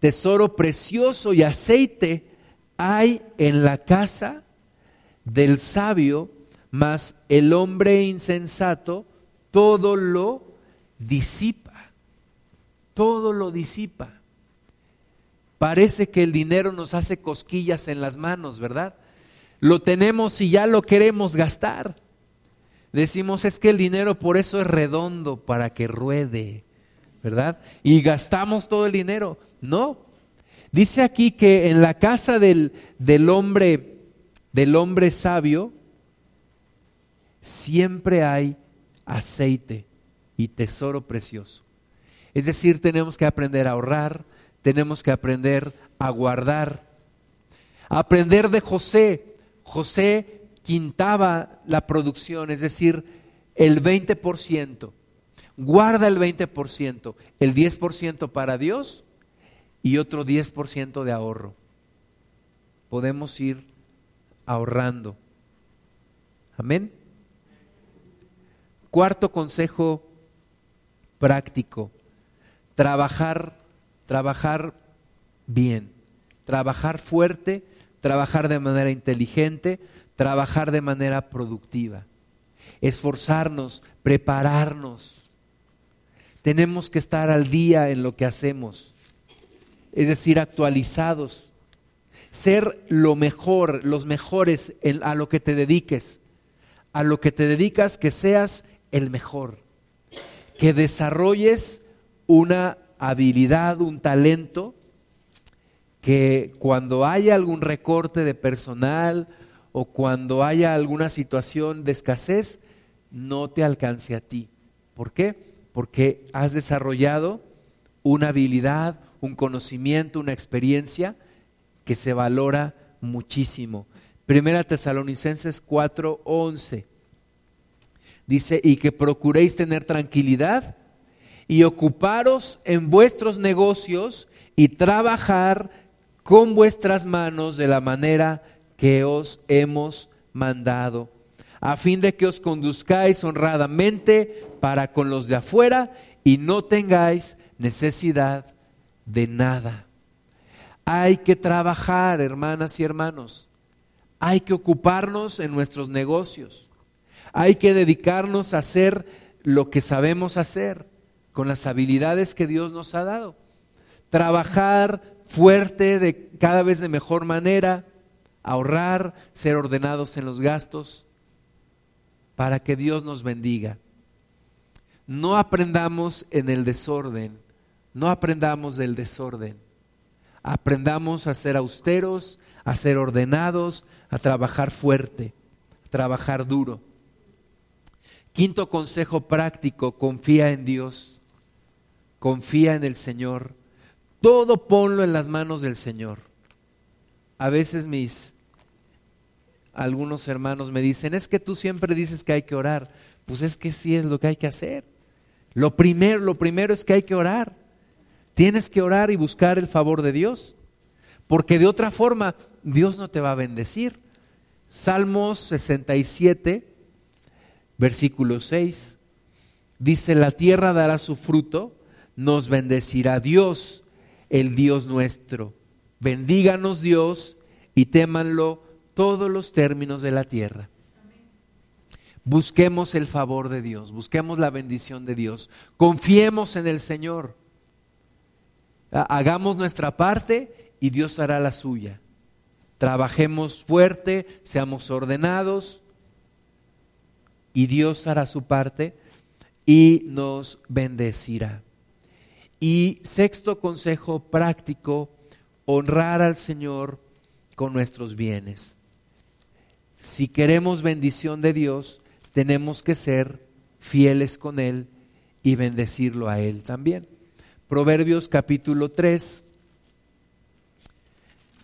Tesoro precioso y aceite hay en la casa del sabio mas el hombre insensato todo lo disipa, todo lo disipa. Parece que el dinero nos hace cosquillas en las manos, ¿verdad? Lo tenemos y ya lo queremos gastar. Decimos es que el dinero por eso es redondo, para que ruede, ¿verdad? Y gastamos todo el dinero. No. Dice aquí que en la casa del, del hombre, del hombre sabio, siempre hay aceite y tesoro precioso. Es decir, tenemos que aprender a ahorrar, tenemos que aprender a guardar. Aprender de José. José quintaba la producción, es decir, el 20%. Guarda el 20%, el 10% para Dios y otro 10% de ahorro. Podemos ir ahorrando. Amén. Cuarto consejo práctico, trabajar, trabajar bien, trabajar fuerte, trabajar de manera inteligente, trabajar de manera productiva, esforzarnos, prepararnos. Tenemos que estar al día en lo que hacemos, es decir, actualizados, ser lo mejor, los mejores a lo que te dediques, a lo que te dedicas, que seas el mejor, que desarrolles una habilidad, un talento, que cuando haya algún recorte de personal o cuando haya alguna situación de escasez, no te alcance a ti. ¿Por qué? Porque has desarrollado una habilidad, un conocimiento, una experiencia que se valora muchísimo. Primera Tesalonicenses 4:11 Dice, y que procuréis tener tranquilidad y ocuparos en vuestros negocios y trabajar con vuestras manos de la manera que os hemos mandado, a fin de que os conduzcáis honradamente para con los de afuera y no tengáis necesidad de nada. Hay que trabajar, hermanas y hermanos. Hay que ocuparnos en nuestros negocios. Hay que dedicarnos a hacer lo que sabemos hacer con las habilidades que Dios nos ha dado. Trabajar fuerte, de cada vez de mejor manera, ahorrar, ser ordenados en los gastos, para que Dios nos bendiga. No aprendamos en el desorden, no aprendamos del desorden. Aprendamos a ser austeros, a ser ordenados, a trabajar fuerte, a trabajar duro. Quinto consejo práctico, confía en Dios, confía en el Señor, todo ponlo en las manos del Señor. A veces mis, algunos hermanos me dicen, es que tú siempre dices que hay que orar. Pues es que sí es lo que hay que hacer. Lo primero, lo primero es que hay que orar. Tienes que orar y buscar el favor de Dios, porque de otra forma Dios no te va a bendecir. Salmos 67, versículo 6, dice, la tierra dará su fruto, nos bendecirá Dios, el Dios nuestro. Bendíganos Dios y témanlo todos los términos de la tierra. Busquemos el favor de Dios, busquemos la bendición de Dios, confiemos en el Señor, hagamos nuestra parte y Dios hará la suya. Trabajemos fuerte, seamos ordenados y Dios hará su parte y nos bendecirá. Y sexto consejo práctico, honrar al Señor con nuestros bienes. Si queremos bendición de Dios, tenemos que ser fieles con Él y bendecirlo a Él también. Proverbios capítulo 3,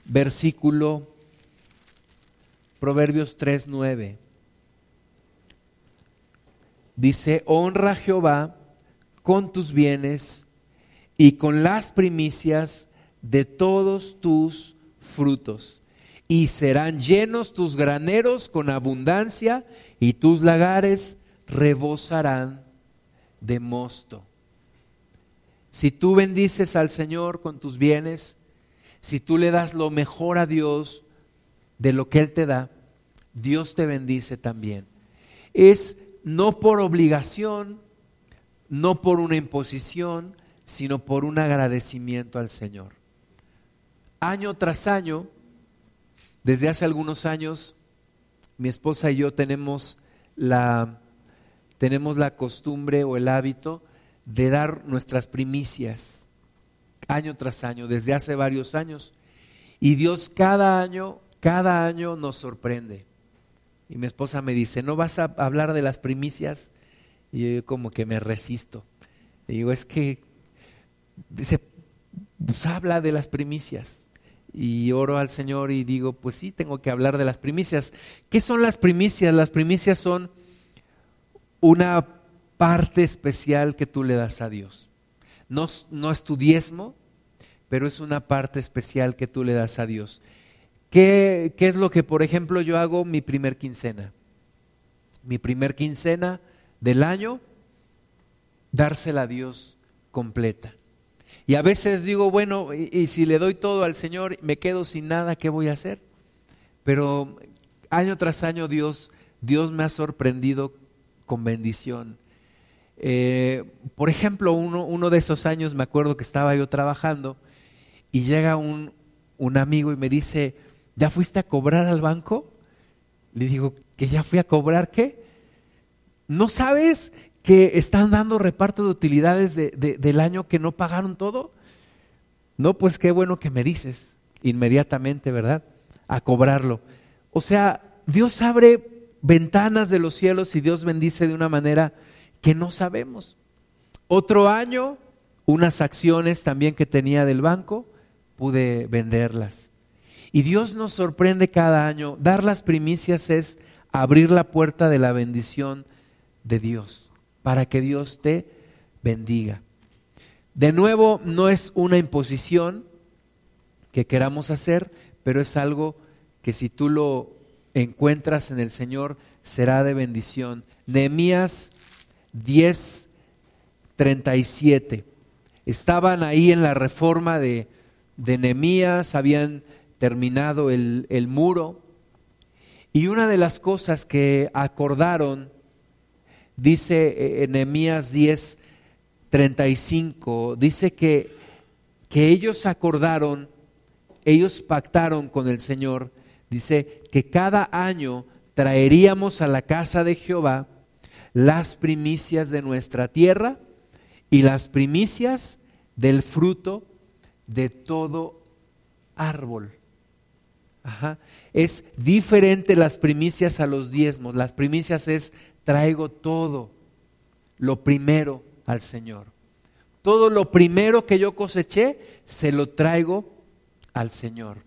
versículo Proverbios 3, 9. Dice, honra a Jehová con tus bienes y con las primicias de todos tus frutos. Y serán llenos tus graneros con abundancia y tus lagares rebosarán de mosto. Si tú bendices al Señor con tus bienes, si tú le das lo mejor a Dios de lo que Él te da, Dios te bendice también. Es no por obligación, no por una imposición, sino por un agradecimiento al Señor. Año tras año, desde hace algunos años, mi esposa y yo tenemos la, tenemos la costumbre o el hábito de dar nuestras primicias año tras año, desde hace varios años. Y Dios cada año, cada año nos sorprende. Y mi esposa me dice, ¿no vas a hablar de las primicias? Y yo como que me resisto. Digo, es que dice, pues habla de las primicias. Y oro al Señor y digo, pues sí, tengo que hablar de las primicias. ¿Qué son las primicias? Las primicias son una parte especial que tú le das a Dios. No, no es tu diezmo, pero es una parte especial que tú le das a Dios. ¿Qué, ¿Qué es lo que, por ejemplo, yo hago mi primer quincena? Mi primer quincena del año, dársela a Dios completa. Y a veces digo, bueno, y, si le doy todo al Señor, me quedo sin nada, ¿qué voy a hacer? Pero año tras año Dios, Dios me ha sorprendido con bendición. Eh, por ejemplo, uno, uno, de esos años me acuerdo que estaba yo trabajando y llega un, un amigo y me dice, ¿ya fuiste a cobrar al banco? Le digo, ¿que ya fui a cobrar qué? ¿No sabes que están dando reparto de utilidades del año que no pagaron todo? No, pues qué bueno que me dices inmediatamente, ¿verdad? A cobrarlo. O sea, Dios abre ventanas de los cielos y Dios bendice de una manera que no sabemos. Otro año, unas acciones también que tenía del banco, pude venderlas. Y Dios nos sorprende cada año. Dar las primicias es abrir la puerta de la bendición de Dios para que Dios te bendiga. De nuevo, no es una imposición que queramos hacer, pero es algo que si tú lo encuentras en el Señor, será de bendición. Nehemías 10, 37. Estaban ahí en la reforma de, de Nehemías, habían terminado el, el muro, y una de las cosas que acordaron dice en Nehemías 10, 35, dice que, que ellos acordaron, ellos pactaron con el Señor, dice que cada año traeríamos a la casa de Jehová las primicias de nuestra tierra y las primicias del fruto de todo árbol. Es diferente las primicias a los diezmos. Las primicias es traigo todo, lo primero al Señor. Todo lo primero que yo coseché, se lo traigo al Señor.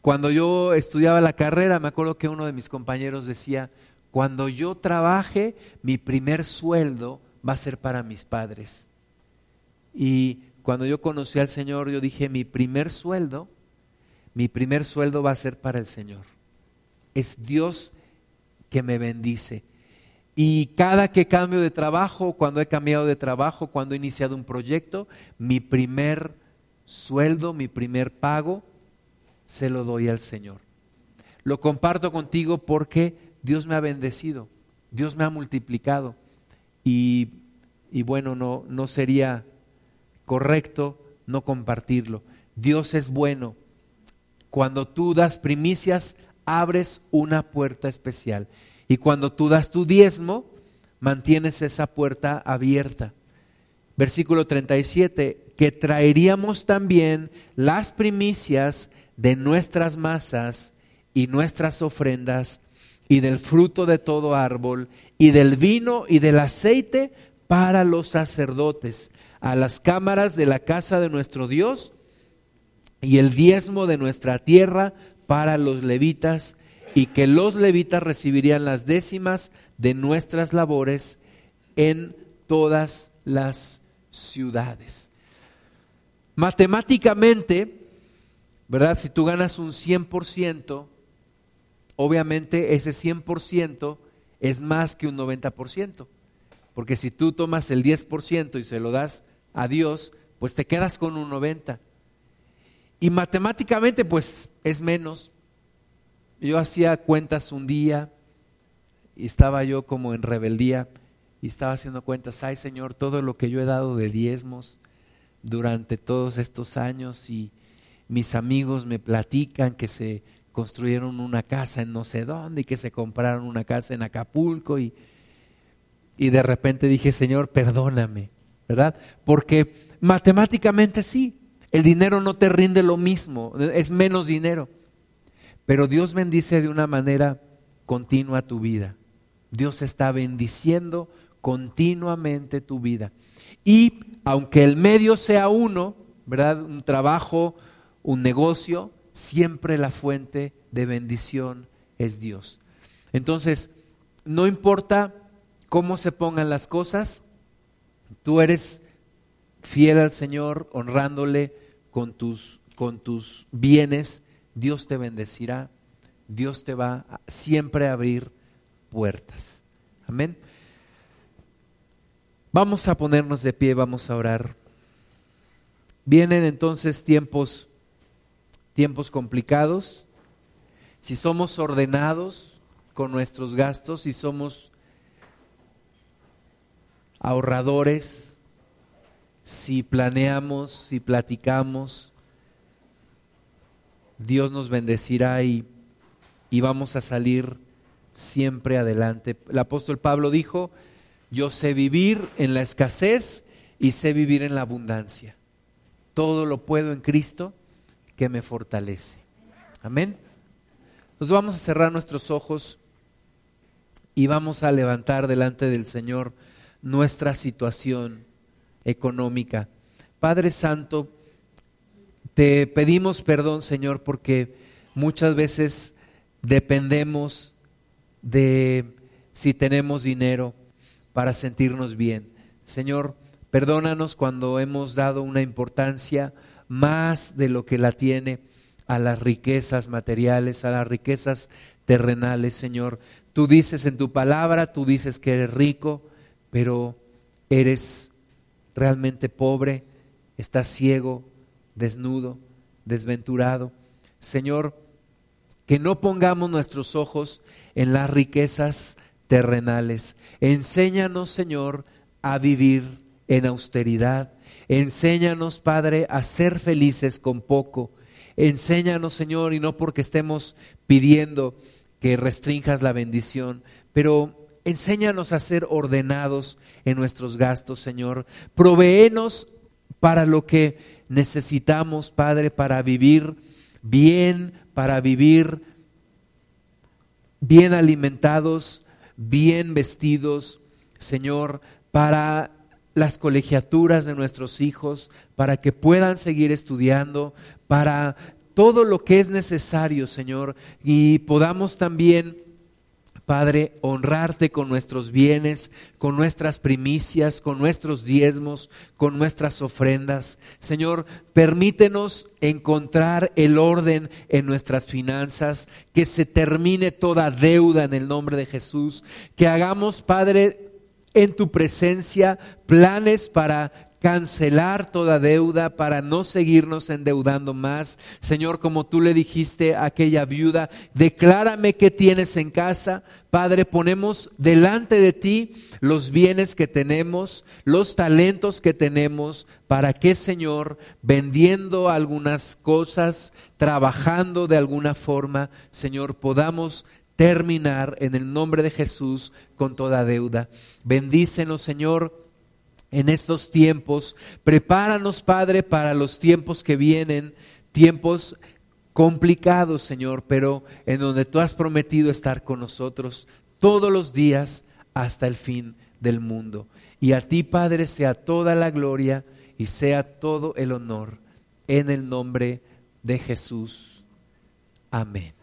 Cuando yo estudiaba la carrera, me acuerdo que uno de mis compañeros decía, cuando yo trabaje, mi primer sueldo va a ser para mis padres. Y cuando yo conocí al Señor, yo dije, mi primer sueldo, mi primer sueldo va a ser para el Señor. Es Dios que me bendice. Y cada que cambio de trabajo, cuando he cambiado de trabajo, cuando he iniciado un proyecto, mi primer sueldo, mi primer pago, se lo doy al Señor. Lo comparto contigo porque Dios me ha bendecido, Dios me ha multiplicado. Y, y bueno, no, no sería correcto no compartirlo. Dios es bueno. Cuando tú das primicias, abres una puerta especial. Y cuando tú das tu diezmo, mantienes esa puerta abierta. Versículo 37, que traeríamos también las primicias de nuestras masas y nuestras ofrendas y del fruto de todo árbol y del vino y del aceite para los sacerdotes, a las cámaras de la casa de nuestro Dios y el diezmo de nuestra tierra para los levitas y que los levitas recibirían las décimas de nuestras labores en todas las ciudades. Matemáticamente, ¿verdad? Si tú ganas un 100%, obviamente ese 100% es más que un 90%. Porque si tú tomas el 10% y se lo das a Dios, pues te quedas con un 90%. Y matemáticamente, pues es menos. Yo hacía cuentas un día y estaba yo como en rebeldía y estaba haciendo cuentas, ay Señor, todo lo que yo he dado de diezmos durante todos estos años y mis amigos me platican que se construyeron una casa en no sé dónde y que se compraron una casa en Acapulco y, y de repente dije, Señor, perdóname, ¿verdad? Porque matemáticamente sí, el dinero no te rinde lo mismo, es menos dinero. Pero Dios bendice de una manera continua tu vida. Dios está bendiciendo continuamente tu vida. Y aunque el medio sea uno, ¿verdad? Un trabajo, un negocio, siempre la fuente de bendición es Dios. Entonces, no importa cómo se pongan las cosas, tú eres fiel al Señor, honrándole con tus, con tus bienes, Dios te bendecirá, Dios te va siempre a abrir puertas. Amén. Vamos a ponernos de pie, vamos a orar. Vienen entonces tiempos tiempos complicados, si somos ordenados con nuestros gastos, si somos ahorradores, si planeamos, si platicamos, Dios nos bendecirá y, y vamos a salir siempre adelante. El apóstol Pablo dijo, yo sé vivir en la escasez y sé vivir en la abundancia. Todo lo puedo en Cristo que me fortalece. Amén. Nos vamos a cerrar nuestros ojos y vamos a levantar delante del Señor nuestra situación económica. Padre Santo, te pedimos perdón, Señor, porque muchas veces dependemos de si tenemos dinero para sentirnos bien. Señor, perdónanos cuando hemos dado una importancia más de lo que la tiene a las riquezas materiales, a las riquezas terrenales, Señor. Tú dices en tu palabra, tú dices que eres rico, pero eres realmente pobre, estás ciego, desnudo, desventurado. Señor, que no pongamos nuestros ojos en las riquezas terrenales. Enséñanos, Señor, a vivir en austeridad, Enséñanos, Padre, a ser felices con poco. Enséñanos, Señor, y no porque estemos pidiendo que restrinjas la bendición, pero enséñanos a ser ordenados en nuestros gastos, Señor. Provéenos para lo que necesitamos, Padre, para vivir bien, para vivir bien alimentados, bien vestidos, Señor, para las colegiaturas de nuestros hijos, para que puedan seguir estudiando, para todo lo que es necesario, Señor, y podamos también Padre, honrarte con nuestros bienes, con nuestras primicias, con nuestros diezmos, con nuestras ofrendas. Señor, permítenos encontrar el orden en nuestras finanzas, que se termine toda deuda en el nombre de Jesús, que hagamos, Padre, en tu presencia planes para cancelar toda deuda, para no seguirnos endeudando más. Señor, como tú le dijiste a aquella viuda, declárame qué tienes en casa. Padre, ponemos delante de ti los bienes que tenemos, los talentos que tenemos, para que, Señor, vendiendo algunas cosas, trabajando de alguna forma, Señor, podamos terminar en el nombre de Jesús con toda deuda. Bendícenos, Señor en estos tiempos. Prepáranos, Padre, para los tiempos que vienen, tiempos complicados, Señor, pero en donde tú has prometido estar con nosotros todos los días hasta el fin del mundo. Y a ti, Padre, sea toda la gloria y sea todo el honor en el nombre de Jesús. Amén.